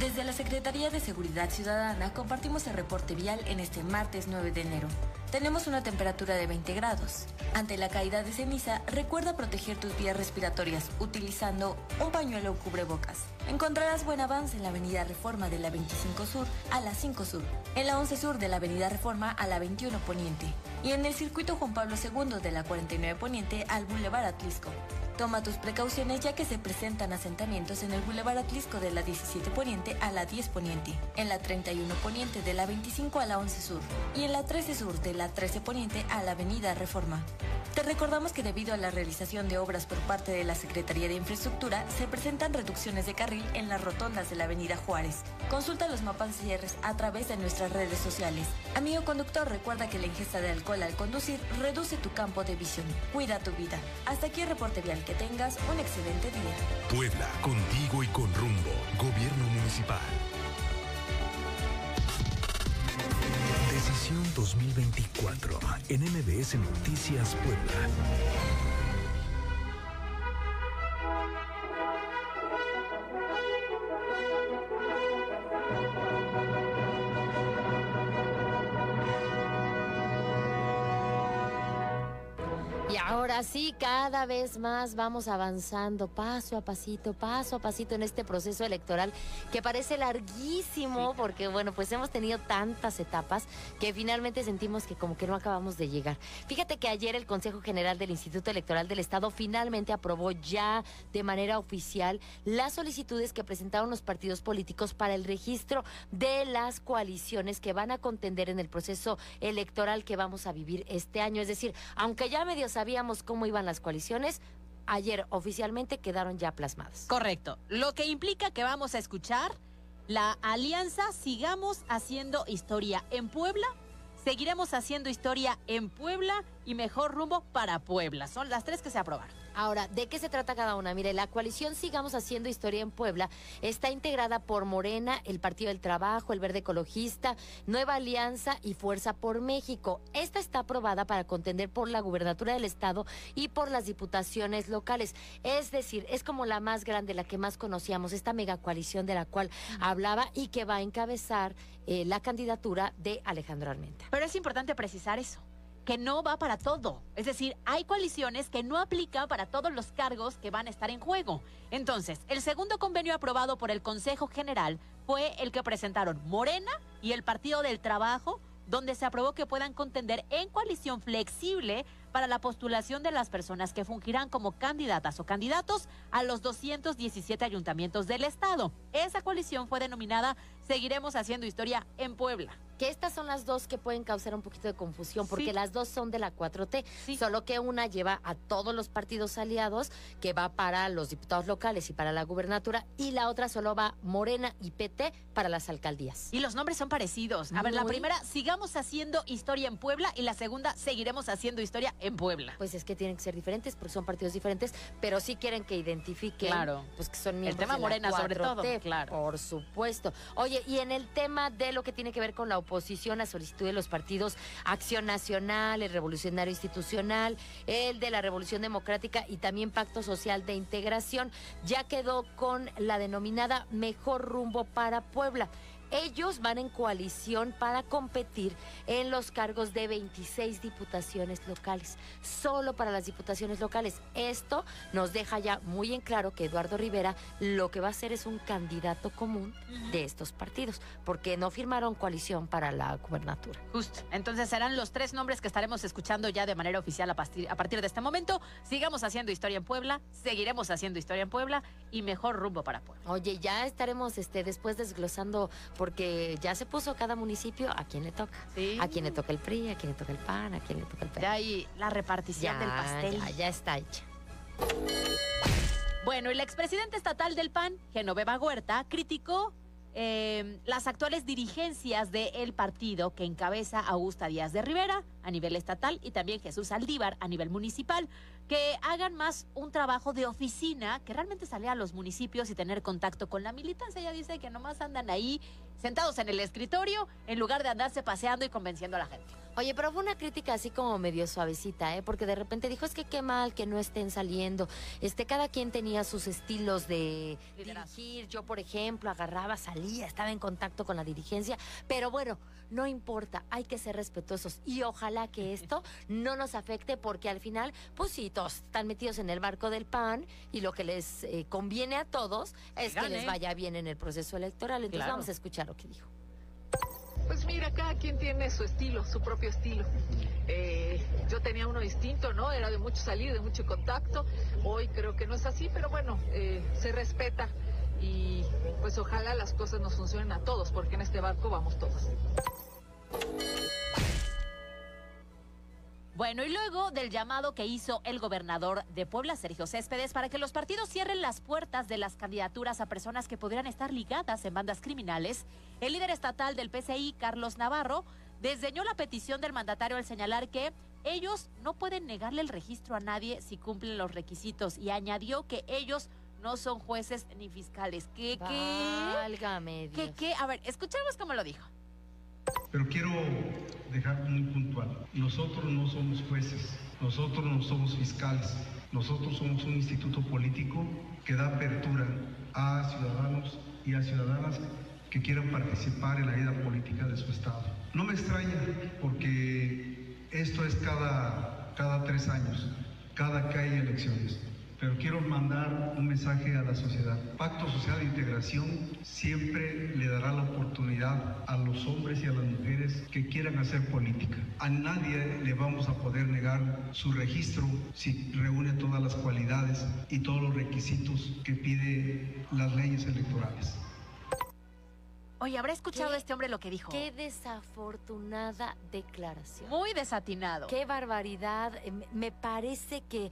Desde la Secretaría de Seguridad Ciudadana compartimos el reporte vial en este martes 9 de enero. Tenemos una temperatura de 20 grados. Ante la caída de ceniza, recuerda proteger tus vías respiratorias utilizando un pañuelo o cubrebocas. Encontrarás buen avance en la Avenida Reforma de la 25 Sur a la 5 Sur, en la 11 Sur de la Avenida Reforma a la 21 Poniente y en el circuito Juan Pablo II de la 49 Poniente al Boulevard Atlisco. Toma tus precauciones ya que se presentan asentamientos en el Boulevard Atlisco de la 17 Poniente a la 10 Poniente, en la 31 Poniente de la 25 a la 11 Sur y en la 13 Sur de la 13 Poniente a la Avenida Reforma. Te recordamos que debido a la realización de obras por parte de la Secretaría de Infraestructura, se presentan reducciones de carril en las rotondas de la Avenida Juárez. Consulta los mapas de cierres a través de nuestras redes sociales. Amigo conductor, recuerda que la ingesta de alcohol al conducir reduce tu campo de visión. Cuida tu vida. Hasta aquí el reporte vial. Que tengas un excelente día.
Puebla, contigo y con rumbo. Gobierno municipal.
Decisión 2024 en MBS Noticias Puebla.
Y ahora sí, cada vez más vamos avanzando paso a pasito, paso a pasito en este proceso electoral que parece larguísimo porque, bueno, pues hemos tenido tantas etapas que finalmente sentimos que como que no acabamos de llegar. Fíjate que ayer el Consejo General del Instituto Electoral del Estado finalmente aprobó ya de manera oficial las solicitudes que presentaron los partidos políticos para el registro de las coaliciones que van a contender en el proceso electoral que vamos a vivir este año. Es decir, aunque ya medio sabíamos cómo iban las coaliciones, ayer oficialmente quedaron ya plasmadas.
Correcto. Lo que implica que vamos a escuchar la alianza Sigamos haciendo historia en Puebla. Seguiremos haciendo historia en Puebla y mejor rumbo para Puebla. Son las tres que se aprobaron.
Ahora, ¿de qué se trata cada una? Mire, la coalición Sigamos Haciendo Historia en Puebla está integrada por Morena, el Partido del Trabajo, el Verde Ecologista, Nueva Alianza y Fuerza por México. Esta está aprobada para contender por la gubernatura del Estado y por las diputaciones locales. Es decir, es como la más grande, la que más conocíamos, esta mega coalición de la cual hablaba y que va a encabezar eh, la candidatura de Alejandro Armenta.
Pero es importante precisar eso que no va para todo. Es decir, hay coaliciones que no aplican para todos los cargos que van a estar en juego. Entonces, el segundo convenio aprobado por el Consejo General fue el que presentaron Morena y el Partido del Trabajo, donde se aprobó que puedan contender en coalición flexible para la postulación de las personas que fungirán como candidatas o candidatos a los 217 ayuntamientos del Estado. Esa coalición fue denominada Seguiremos haciendo historia en Puebla.
Que estas son las dos que pueden causar un poquito de confusión, porque
Sí.
las dos son de la 4T, solo que una lleva a todos los partidos aliados, que va para los diputados locales y para la gubernatura, y la otra solo va Morena y PT para las alcaldías.
Y los nombres son parecidos. A ver, la primera, sigamos haciendo historia en Puebla y la segunda, seguiremos haciendo historia en Puebla.
Pues es que tienen que ser diferentes, porque son partidos diferentes, pero sí quieren que identifiquen,
Claro.
pues que son
El
miembros
tema
de la
Morena, sobre
4T,
todo, claro.
Por supuesto. Oye, y en el tema de lo que tiene que ver con la oposición a solicitud de los partidos Acción Nacional, el Revolucionario Institucional, el de la Revolución Democrática y también Pacto Social de Integración, ya quedó con la denominada Mejor Rumbo para Puebla. Ellos van en coalición para competir en los cargos de 26 diputaciones locales, solo para las diputaciones locales. Esto nos deja ya muy en claro que Eduardo Rivera lo que va a hacer es un candidato común de estos partidos, porque no firmaron coalición para la gubernatura.
Justo. Entonces serán los tres nombres que estaremos escuchando ya de manera oficial a partir, a partir de este momento. Sigamos haciendo historia en Puebla, seguiremos haciendo historia en Puebla y mejor rumbo para Puebla.
Oye, ya estaremos este después desglosando porque ya se puso cada municipio a quién le toca. A quién le toca el PRI, a quién le toca el PAN, a quién le toca el PRI.
Ya hay la repartición
Ya,
del pastel.
Ya, ya está hecha.
Bueno, el expresidente estatal del PAN, Genoveva Huerta, criticó eh, las actuales dirigencias del partido que encabeza Augusta Díaz de Rivera a nivel estatal y también Jesús Aldívar a nivel municipal, que hagan más un trabajo de oficina, que realmente salir a los municipios y tener contacto con la militancia. Ella dice que nomás andan ahí sentados en el escritorio en lugar de andarse paseando y convenciendo a la gente.
Oye, pero fue una crítica así como medio suavecita, ¿eh? Porque de repente dijo, es que qué mal que no estén saliendo. Este, cada quien tenía sus estilos de dirigir. Yo, por ejemplo, agarraba, salía, estaba en contacto con la dirigencia. Pero bueno, no importa, hay que ser respetuosos. Y ojalá que esto no nos afecte porque al final, pues sí, todos están metidos en el barco del PAN y lo que les eh, conviene a todos es que les vaya bien en el proceso electoral. Entonces
Claro.
vamos a escuchar lo que dijo.
Pues mira, cada quien tiene su estilo, su propio estilo. Eh, yo tenía uno distinto, ¿no? Era de mucho salir, de mucho contacto. Hoy creo que no es así, pero bueno, eh, se respeta y pues ojalá las cosas nos funcionen a todos, porque en este barco vamos todos.
Bueno, y luego del llamado que hizo el gobernador de Puebla, Sergio Céspedes, para que los partidos cierren las puertas de las candidaturas a personas que podrían estar ligadas en bandas criminales, el líder estatal del PCI, Carlos Navarro, desdeñó la petición del mandatario al señalar que ellos no pueden negarle el registro a nadie si cumplen los requisitos y añadió que ellos no son jueces ni fiscales. ¿Qué, qué?
Válgame
¿Qué,
Dios.
qué? A ver, escuchemos cómo lo dijo.
Pero quiero dejar muy puntual, nosotros no somos jueces, nosotros no somos fiscales, nosotros somos un instituto político que da apertura a ciudadanos y a ciudadanas que quieran participar en la vida política de su estado. No me extraña porque esto es cada, cada tres años, cada que hay elecciones. Pero quiero mandar un mensaje a la sociedad. Pacto Social de Integración siempre le dará la oportunidad a los hombres y a las mujeres que quieran hacer política. A nadie le vamos a poder negar su registro si reúne todas las cualidades y todos los requisitos que pide las leyes electorales.
Oye, ¿habrá escuchado
¿Qué?
este hombre lo que dijo?
Qué desafortunada declaración.
Muy desatinado.
Qué barbaridad. Eh, Me parece que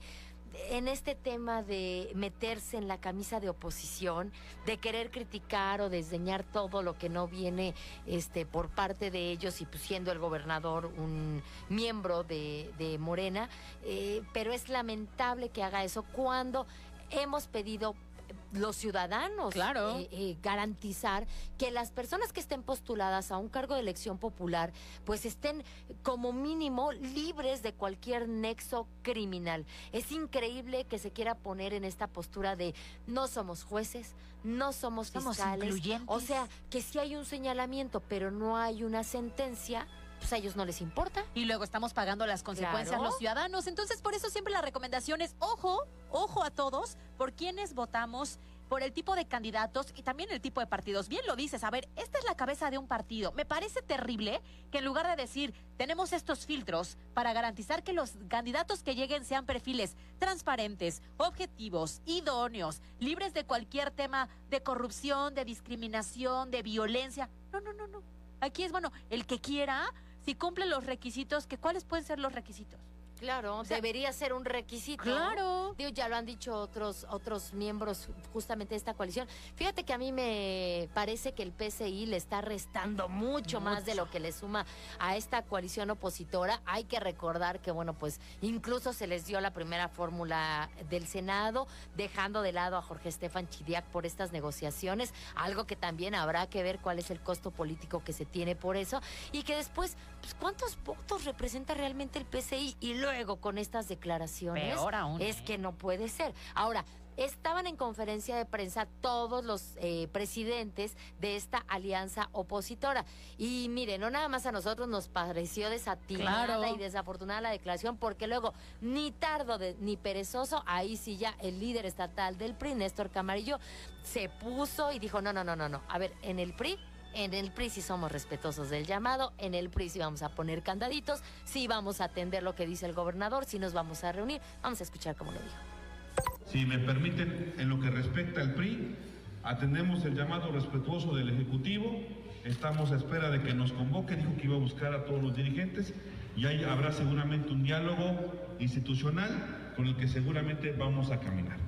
en este tema de meterse en la camisa de oposición, de querer criticar o desdeñar todo lo que no viene este por parte de ellos y pues siendo el gobernador un miembro de, de Morena, eh, pero es lamentable que haga eso cuando hemos pedido los ciudadanos
Claro.
eh, eh, garantizar que las personas que estén postuladas a un cargo de elección popular pues estén como mínimo libres de cualquier nexo criminal. Es increíble que se quiera poner en esta postura de no somos jueces, no somos
Somos
fiscales.
incluyentes.
O sea, que sí hay un señalamiento, pero no hay una sentencia, pues a ellos no les importa.
Y luego estamos pagando las consecuencias
Claro.
los ciudadanos. Entonces, por eso siempre la recomendación es, ojo, ojo a todos, por quienes votamos, por el tipo de candidatos y también el tipo de partidos. Bien lo dices, a ver, esta es la cabeza de un partido. Me parece terrible que en lugar de decir, tenemos estos filtros para garantizar que los candidatos que lleguen sean perfiles transparentes, objetivos, idóneos, libres de cualquier tema de corrupción, de discriminación, de violencia. No, no, no, no. Aquí es, bueno, el que quiera, si cumple los requisitos, que ¿cuáles pueden ser los requisitos?
Claro,
sea,
debería ser un requisito.
Claro.
Digo, ya lo han dicho otros otros miembros justamente de esta coalición. Fíjate que a mí me parece que el PCI le está restando mucho, más de lo que le suma a esta coalición opositora. Hay que recordar que, bueno, pues incluso se les dio la primera fórmula del Senado, dejando de lado a Jorge Estefan Chidiac por estas negociaciones, algo que también habrá que ver cuál es el costo político que se tiene por eso, y que después, pues, ¿cuántos votos representa realmente el PCI? Y luego con estas declaraciones,
aún,
es
¿eh?
que no puede ser. Ahora, estaban en conferencia de prensa todos los eh, presidentes de esta alianza opositora. Y mire, no nada más a nosotros nos pareció desatinada
Claro.
y desafortunada la declaración, porque luego, ni tardo de- ni perezoso, ahí sí ya el líder estatal del PRI, Néstor Camarillo, se puso y dijo, no, no, no, no, no. A ver, en el PRI en el PRI sí somos respetuosos del llamado, en el PRI sí vamos a poner candaditos, sí vamos a atender lo que dice el gobernador, sí nos vamos a reunir. Vamos a escuchar cómo lo dijo.
Si me permiten, en lo que respecta al PRI, atendemos el llamado respetuoso del Ejecutivo, estamos a espera de que nos convoque, dijo que iba a buscar a todos los dirigentes y ahí habrá seguramente un diálogo institucional con el que seguramente vamos a caminar.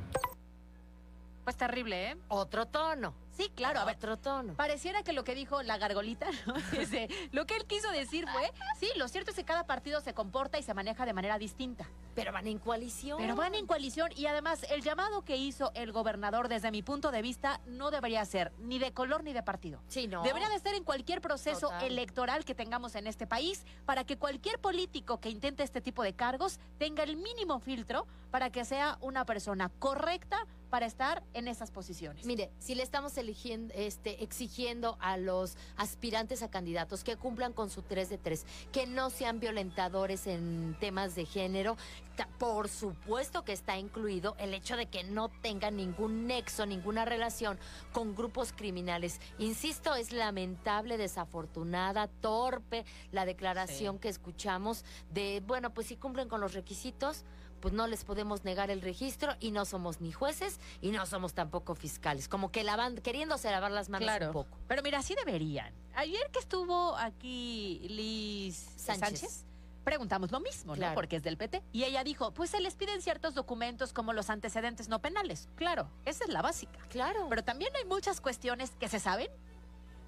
Pues terrible, ¿eh?
Otro tono.
Sí, claro. A ver,
Otro tono.
Pareciera que lo que dijo la gargolita, ¿no? Ese, lo que él quiso decir fue, sí, lo cierto es que cada partido se comporta y se maneja de manera distinta.
Pero van en coalición.
Pero van en coalición y además el llamado que hizo el gobernador desde mi punto de vista no debería ser ni de color ni de partido.
Sí, no.
Debería de estar en cualquier proceso
Total.
electoral que tengamos en este país para que cualquier político que intente este tipo de cargos tenga el mínimo filtro para que sea una persona correcta para estar en esas posiciones.
Mire, si le estamos eligiendo, este, exigiendo a los aspirantes a candidatos que cumplan con su 3 de 3, que no sean violentadores en temas de género, por supuesto que está incluido el hecho de que no tengan ningún nexo, ninguna relación con grupos criminales. Insisto, es lamentable, desafortunada, torpe la declaración
Sí.
que escuchamos de, bueno, pues si cumplen con los requisitos, pues no les podemos negar el registro y no somos ni jueces y no somos tampoco fiscales. Como que lavan, queriéndose lavar las manos
Claro.
un poco.
Pero mira, sí deberían. Ayer que estuvo aquí Liz
Sánchez.
Sánchez, preguntamos lo mismo, ¿no? Porque es del PT. Y ella dijo, pues se les piden ciertos documentos como los antecedentes no penales. Claro, esa es la básica.
Claro.
Pero también hay muchas cuestiones que se saben,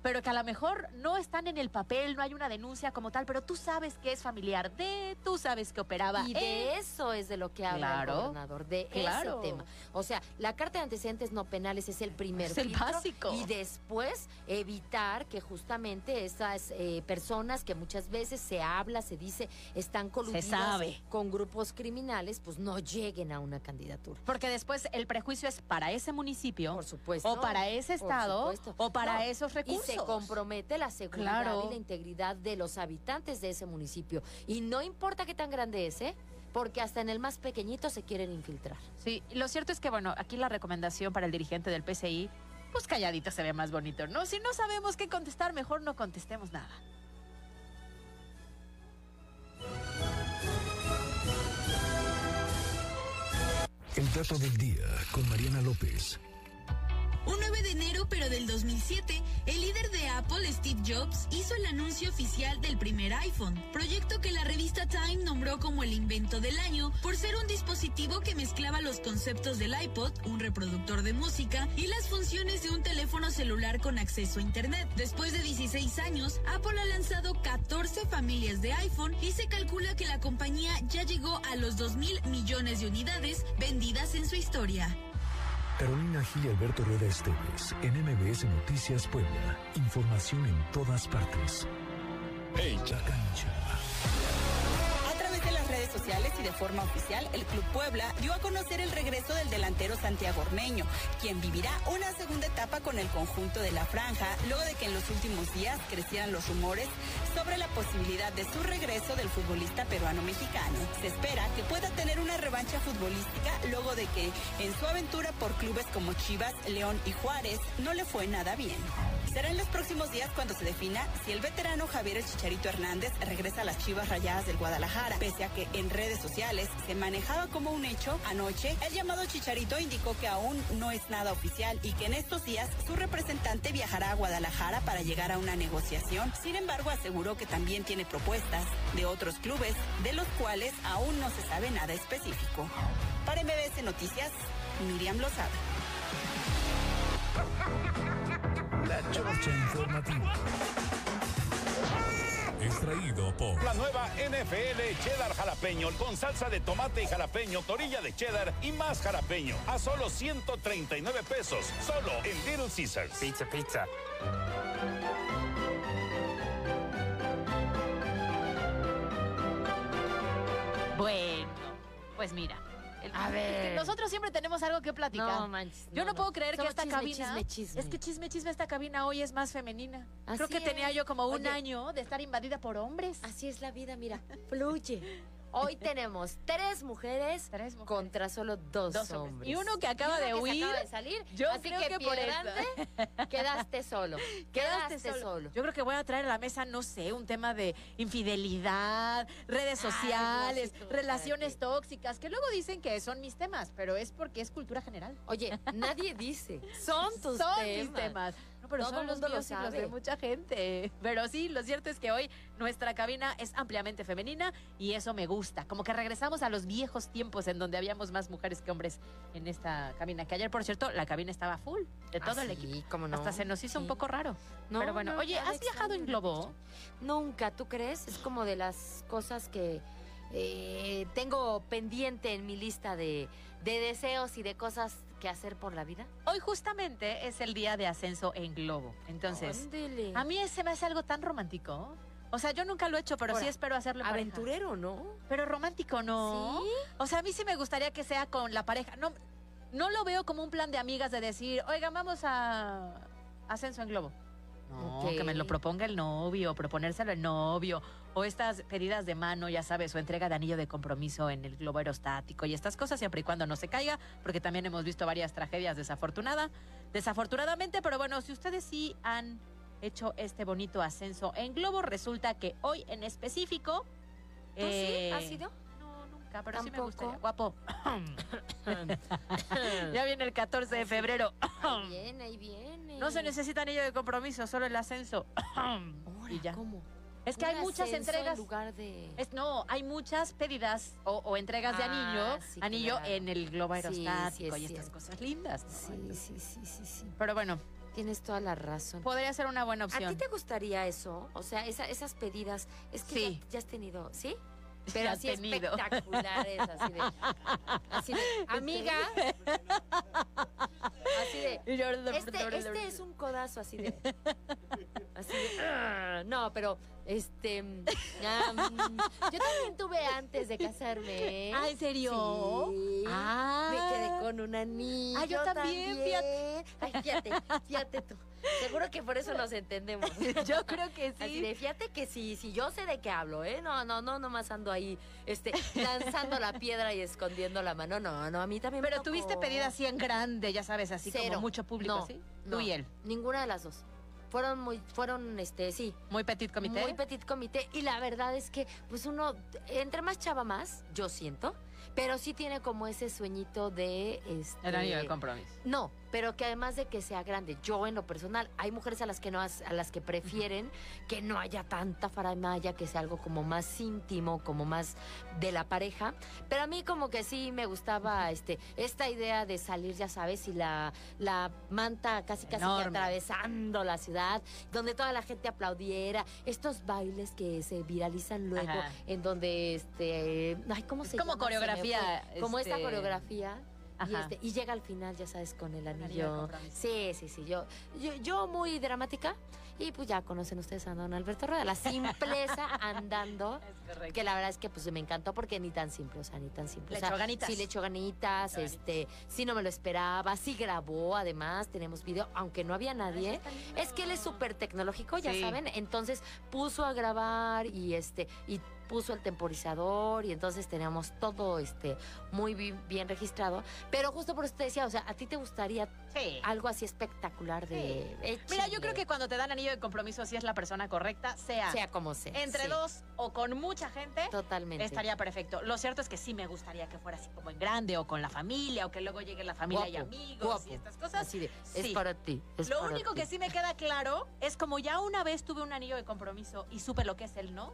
pero que a lo mejor no están en el papel, no hay una denuncia como tal, pero tú sabes que es familiar de, tú sabes que operaba
Y
en-
de eso es de lo que habla
Claro.
el gobernador, de
Claro.
ese tema. O sea, la carta de antecedentes no penales es el primer
Es el
filtro,
básico.
Y después evitar que justamente esas eh, personas que muchas veces se habla, se dice, están coludidas
sabe.
con grupos criminales, pues no lleguen a una candidatura.
Porque después el prejuicio es para ese municipio,
Por supuesto.
o para ese estado, o para
No,
esos recursos.
Se compromete la seguridad
Claro.
y la integridad de los habitantes de ese municipio. Y no importa qué tan grande es, ¿eh? Porque hasta en el más pequeñito se quieren infiltrar.
Sí, lo cierto es que, bueno, aquí la recomendación para el dirigente del PCI, pues calladito se ve más bonito, ¿no? Si no sabemos qué contestar, mejor no contestemos nada.
El dato del día con Mariana López.
Un 9 de enero, pero del 2007, el líder de Apple, Steve Jobs, hizo el anuncio oficial del primer iPhone, proyecto que la revista Time nombró como el invento del año por ser un dispositivo que mezclaba los conceptos del iPod, un reproductor de música, y las funciones de un teléfono celular con acceso a Internet. Después de 16 años, Apple ha lanzado 14 familias de iPhone y se calcula que la compañía ya llegó a los 2 mil millones de unidades vendidas en su historia.
Carolina Gil y Alberto Rueda Esteves, en MBS Noticias Puebla. Información en todas partes. La cancha.
Redes sociales y de forma oficial, el Club Puebla dio a conocer el regreso del delantero Santiago Ormeño, quien vivirá una segunda etapa con el conjunto de la franja, luego de que en los últimos días crecieran los rumores sobre la posibilidad de su regreso del futbolista peruano-mexicano. Se espera que pueda tener una revancha futbolística luego de que en su aventura por clubes como Chivas, León y Juárez no le fue nada bien. Será en los próximos días cuando se defina si el veterano Javier El Chicharito Hernández regresa a las Chivas Rayadas del Guadalajara. Pese a en redes sociales se manejaba como un hecho, anoche el llamado Chicharito indicó que aún no es nada oficial y que en estos días su representante viajará a Guadalajara para llegar a una negociación. Sin embargo, aseguró que también tiene propuestas de otros clubes, de los cuales aún no se sabe nada específico. Para MBS Noticias, Miriam Lozada.
La Chorcha Informativa.
Extraído por
La nueva NFL Cheddar Jalapeño con salsa de tomate y jalapeño, torilla de cheddar y más jalapeño a solo 139 pesos, solo en Little Caesars. Pizza, pizza.
Bueno, pues mira. El-
A ver.
Nosotros siempre tenemos algo que platicar.
No manches,
Yo
no,
no, puedo creer que esta
chisme,
cabina.
chisme, chisme.
Es que chisme, chisme, esta cabina hoy es más femenina. Creo
Así
que tenía
es.
yo como un
Oye.
año de estar invadida por hombres.
Así es la vida, mira, fluye. Hoy tenemos tres mujeres, contra solo dos,
Dos hombres.
hombres.
Y uno que acaba
uno
de
que se
huir.
acaba de salir.
Yo
así
creo
que,
que por
Piedrandé, quedaste solo. Quedaste, solo.
Yo creo que voy a traer a la mesa, no sé, un tema de infidelidad, redes
Ay,
sociales, relaciones tóxicas, que luego dicen que son mis temas, pero es porque es cultura general.
Oye, nadie dice. Son tus
Son
temas.
mis temas. No, pero
Todo
son
el
los
mundo
los de mucha gente. Pero sí, lo cierto es que hoy nuestra cabina es ampliamente femenina y eso me gusta. Como que regresamos a los viejos tiempos en donde habíamos más mujeres que hombres en esta cabina. Que ayer, por cierto, la cabina estaba full de todo
Ah,
el
sí,
equipo.
cómo no.
Hasta se nos hizo un
Sí.
poco raro.
No,
pero bueno,
no,
oye, ¿has viajado en globo?
Nunca, ¿tú crees? Es como de las cosas que eh, tengo pendiente en mi lista de, de deseos y de cosas que hacer por la vida.
Hoy justamente es el día de ascenso en globo. Entonces,
Ándele.
a mí se me hace algo tan romántico. O sea, yo nunca lo he hecho, pero sí espero hacerlo en pareja.
Aventurero, ¿no?
Pero romántico, ¿no?
¿Sí?
O sea, a mí sí me gustaría que sea con la pareja. No, no lo veo como un plan de amigas de decir, oigan, vamos a ascenso en globo. No, que me lo proponga el novio, proponérselo el novio, o estas pedidas de mano, ya sabes, o entrega de anillo de compromiso en el globo aerostático y estas cosas, siempre y cuando no se caiga, porque también hemos visto varias tragedias desafortunadas, desafortunadamente, pero bueno, si ustedes sí han hecho este bonito ascenso en globo, resulta que hoy en específico...
¿Tú sí?
eh,
¿Has ido?
Nunca, pero sí me gustaría. Guapo. ya viene el 14 de febrero.
Ahí viene, ahí viene.
No se necesita anillo de compromiso, solo el ascenso. y ya.
¿Cómo?
Es que hay muchas entregas.
En lugar de...
Es, no, hay muchas pedidas o, o entregas de
Ah,
anillo,
sí,
anillo
claro.
en el globo
Sí, sí,
aerostático y estas cosas lindas. ¿no?
Sí, sí, sí, sí, sí.
Pero bueno,
Tienes toda la razón.
podría ser una buena
¿A ti
opción.
te gustaría eso? O sea, esa- esas pedidas, es que ya, ya has tenido, ¿sí? Pero así
tenido.
espectaculares, así de, así de, amiga, así de, este, este es un codazo así de, así "Ah", no, pero, este, ah, mm, yo también tuve antes de casarme.
Ah, ¿en serio?
Sí.
Ah.
Me quedé con un anillo.
Ah, yo también,
fíjate. Ay, fíjate, fíjate tú. Seguro que por eso nos entendemos.
Yo creo que sí.
Así de, fíjate que sí, sí, yo sé de qué hablo, ¿eh? No, no, no, nomás ando ahí, este, lanzando la piedra y escondiendo la mano. No, no, a mí también me
Pero tuviste pedida así en grande, ya sabes, así
Cero.
como mucho público,
No,
¿sí?
no,
Tú y él.
Ninguna de las dos. Fueron muy, fueron, este, sí.
Muy petit comité.
Muy petit comité. Y la verdad es que, pues uno, entre más chava más, yo siento, pero sí tiene como ese sueñito de, este...
El anillo de compromiso.
No, pero que además de que sea grande, yo en lo personal, hay mujeres a las que no a las que prefieren que no haya tanta faramaya, que sea algo como más íntimo, como más de la pareja, pero a mí como que sí me gustaba este esta idea de salir, ya sabes, y la la manta casi casi atravesando la ciudad, donde toda la gente aplaudiera, estos bailes que se viralizan luego
Ajá.
en donde este, ay, ¿cómo se
como
llama?
Coreografía,
fue. como esta
este,
coreografía. Y, este, y llega al final, ya sabes, con el
anillo.
Sí, sí, sí. Yo, yo, yo muy dramática. Y pues ya conocen ustedes a don Alberto Rueda. La simpleza andando.
correcto.
Que la verdad es que pues me encantó porque ni tan simple, o sea, ni tan simple.
Le
O sea,
echó ganitas.
Sí, le echó ganitas, este, sí no me lo esperaba, sí grabó, además, tenemos video, aunque no había nadie. Es que él es súper tecnológico, ya
Sí.
saben. Entonces puso a grabar y este, y puso el temporizador y entonces teníamos todo este muy bi- bien registrado. Pero justo por eso te decía, o sea, ¿a ti te gustaría
Sí.
algo así espectacular de... eh,
Mira, yo creo que cuando te dan anillo de compromiso, si es la persona correcta, sea,
Sea como sea.
entre
sí,
dos o con mucha gente,
Totalmente.
estaría perfecto. Lo cierto es que sí me gustaría que fuera así como en grande o con la familia o que luego llegue la familia y amigos
guapo.
y estas cosas.
Así de, es
Sí.
para ti. es
Lo
para
único
ti.
que sí me queda claro es como ya una vez tuve un anillo de compromiso y supe lo que es el no,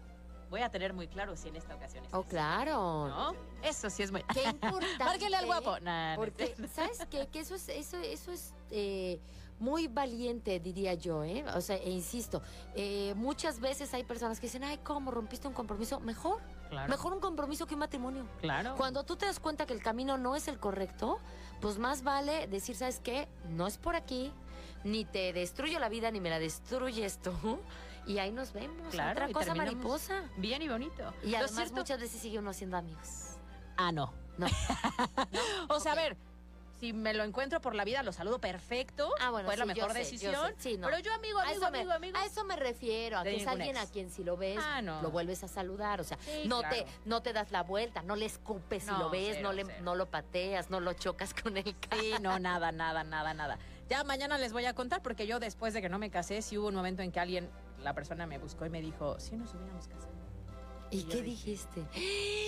voy a tener muy claro si en esta ocasión es
Oh,
ese.
claro.
¿No? Eso sí es muy...
Qué importante.
Márquele al guapo. Nah,
Porque. ¿sabes qué? Que eso es, eso, eso es eh, muy valiente, diría yo, ¿eh? O sea, e insisto, eh, muchas veces hay personas que dicen, ay, ¿cómo rompiste un compromiso? Mejor.
Claro.
Mejor un compromiso que un matrimonio.
Claro.
Cuando tú te das cuenta que el camino no es el correcto, pues más vale decir, ¿sabes qué? No es por aquí, ni te destruyo la vida, ni me la destruyes tú. Y ahí nos vemos.
Claro,
Otra cosa mariposa.
Bien y bonito.
Y además
cierto-
muchas veces sigue uno siendo amigos.
Ah, no.
No.
O sea, a ver, si me lo encuentro por la vida, lo saludo perfecto.
Ah, bueno,
fue la
yo
mejor
sé,
decisión.
Sí, no.
Pero yo amigo, amigo,
eso me-
amigo, amigo.
A eso me refiero, a que es alguien
ex.
a quien si lo ves,
Ah, no.
lo vuelves a saludar. O sea,
Sí,
no,
claro.
te, no te das la vuelta, no le escupes si lo ves,
cero,
no, le,
cero.
no lo pateas, no lo chocas con el carro.
Sí, no, nada, nada, nada, nada. Ya mañana les voy a contar porque yo después de que no me casé, sí hubo un momento en que alguien, la persona me buscó y me dijo, si nos hubiéramos casado.
¿Y qué dijiste?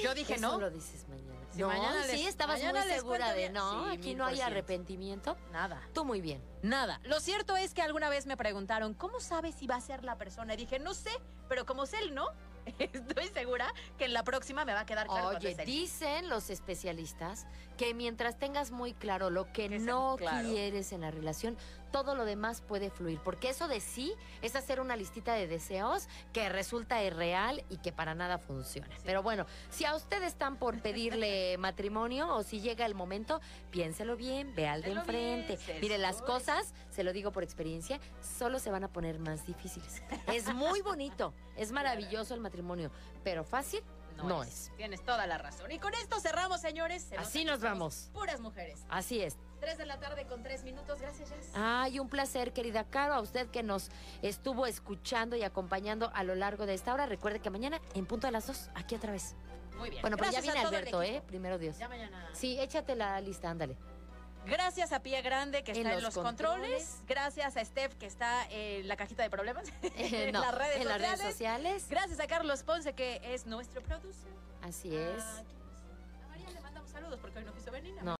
Yo dije
Eso
no.
lo dices mañana.
Si
no,
mañana les-
sí, estabas
mañana
muy segura de no,
Sí,
aquí no hay arrepentimiento.
Nada.
Tú muy bien.
Nada. Lo cierto es que alguna vez me preguntaron, ¿cómo sabes si va a ser la persona? Y dije, no sé, pero como es él, ¿no? Estoy segura que en la próxima me va a quedar claro.
Oye, dicen los especialistas que mientras tengas muy claro lo que no
claro.
quieres en la relación, todo lo demás puede fluir. Porque eso de sí es hacer una listita de deseos que resulta irreal y que para nada funciona. Pero bueno, si a ustedes están por pedirle matrimonio o si llega el momento, piénselo bien, ve al de enfrente. Mire, las cosas, se lo digo por experiencia, solo se van a poner más difíciles. Es muy bonito, es maravilloso el matrimonio, pero fácil no, es.
Tienes toda la razón. Y con esto cerramos, señores. Se
Así nos vamos.
Puras mujeres.
Así es.
Tres de la tarde con tres minutos. Gracias, Jess.
Ay, un placer, querida Caro, a usted que nos estuvo escuchando y acompañando a lo largo de esta hora. Recuerde que mañana, en punto de las dos, aquí otra vez.
Muy bien.
Bueno, pero ya viene
a
Alberto, ¿eh? Primero Dios.
Ya mañana.
Sí, échate la lista, ándale.
Gracias a Pía Grande que
En
está en los controles.
controles.
Gracias a Steph que está en la cajita de problemas.
Eh,
en
no,
las redes
en las redes
sociales.
sociales.
Gracias a Carlos Ponce que es nuestro producer.
Así es.
A María le mandamos saludos porque hoy no quiso venir.
No.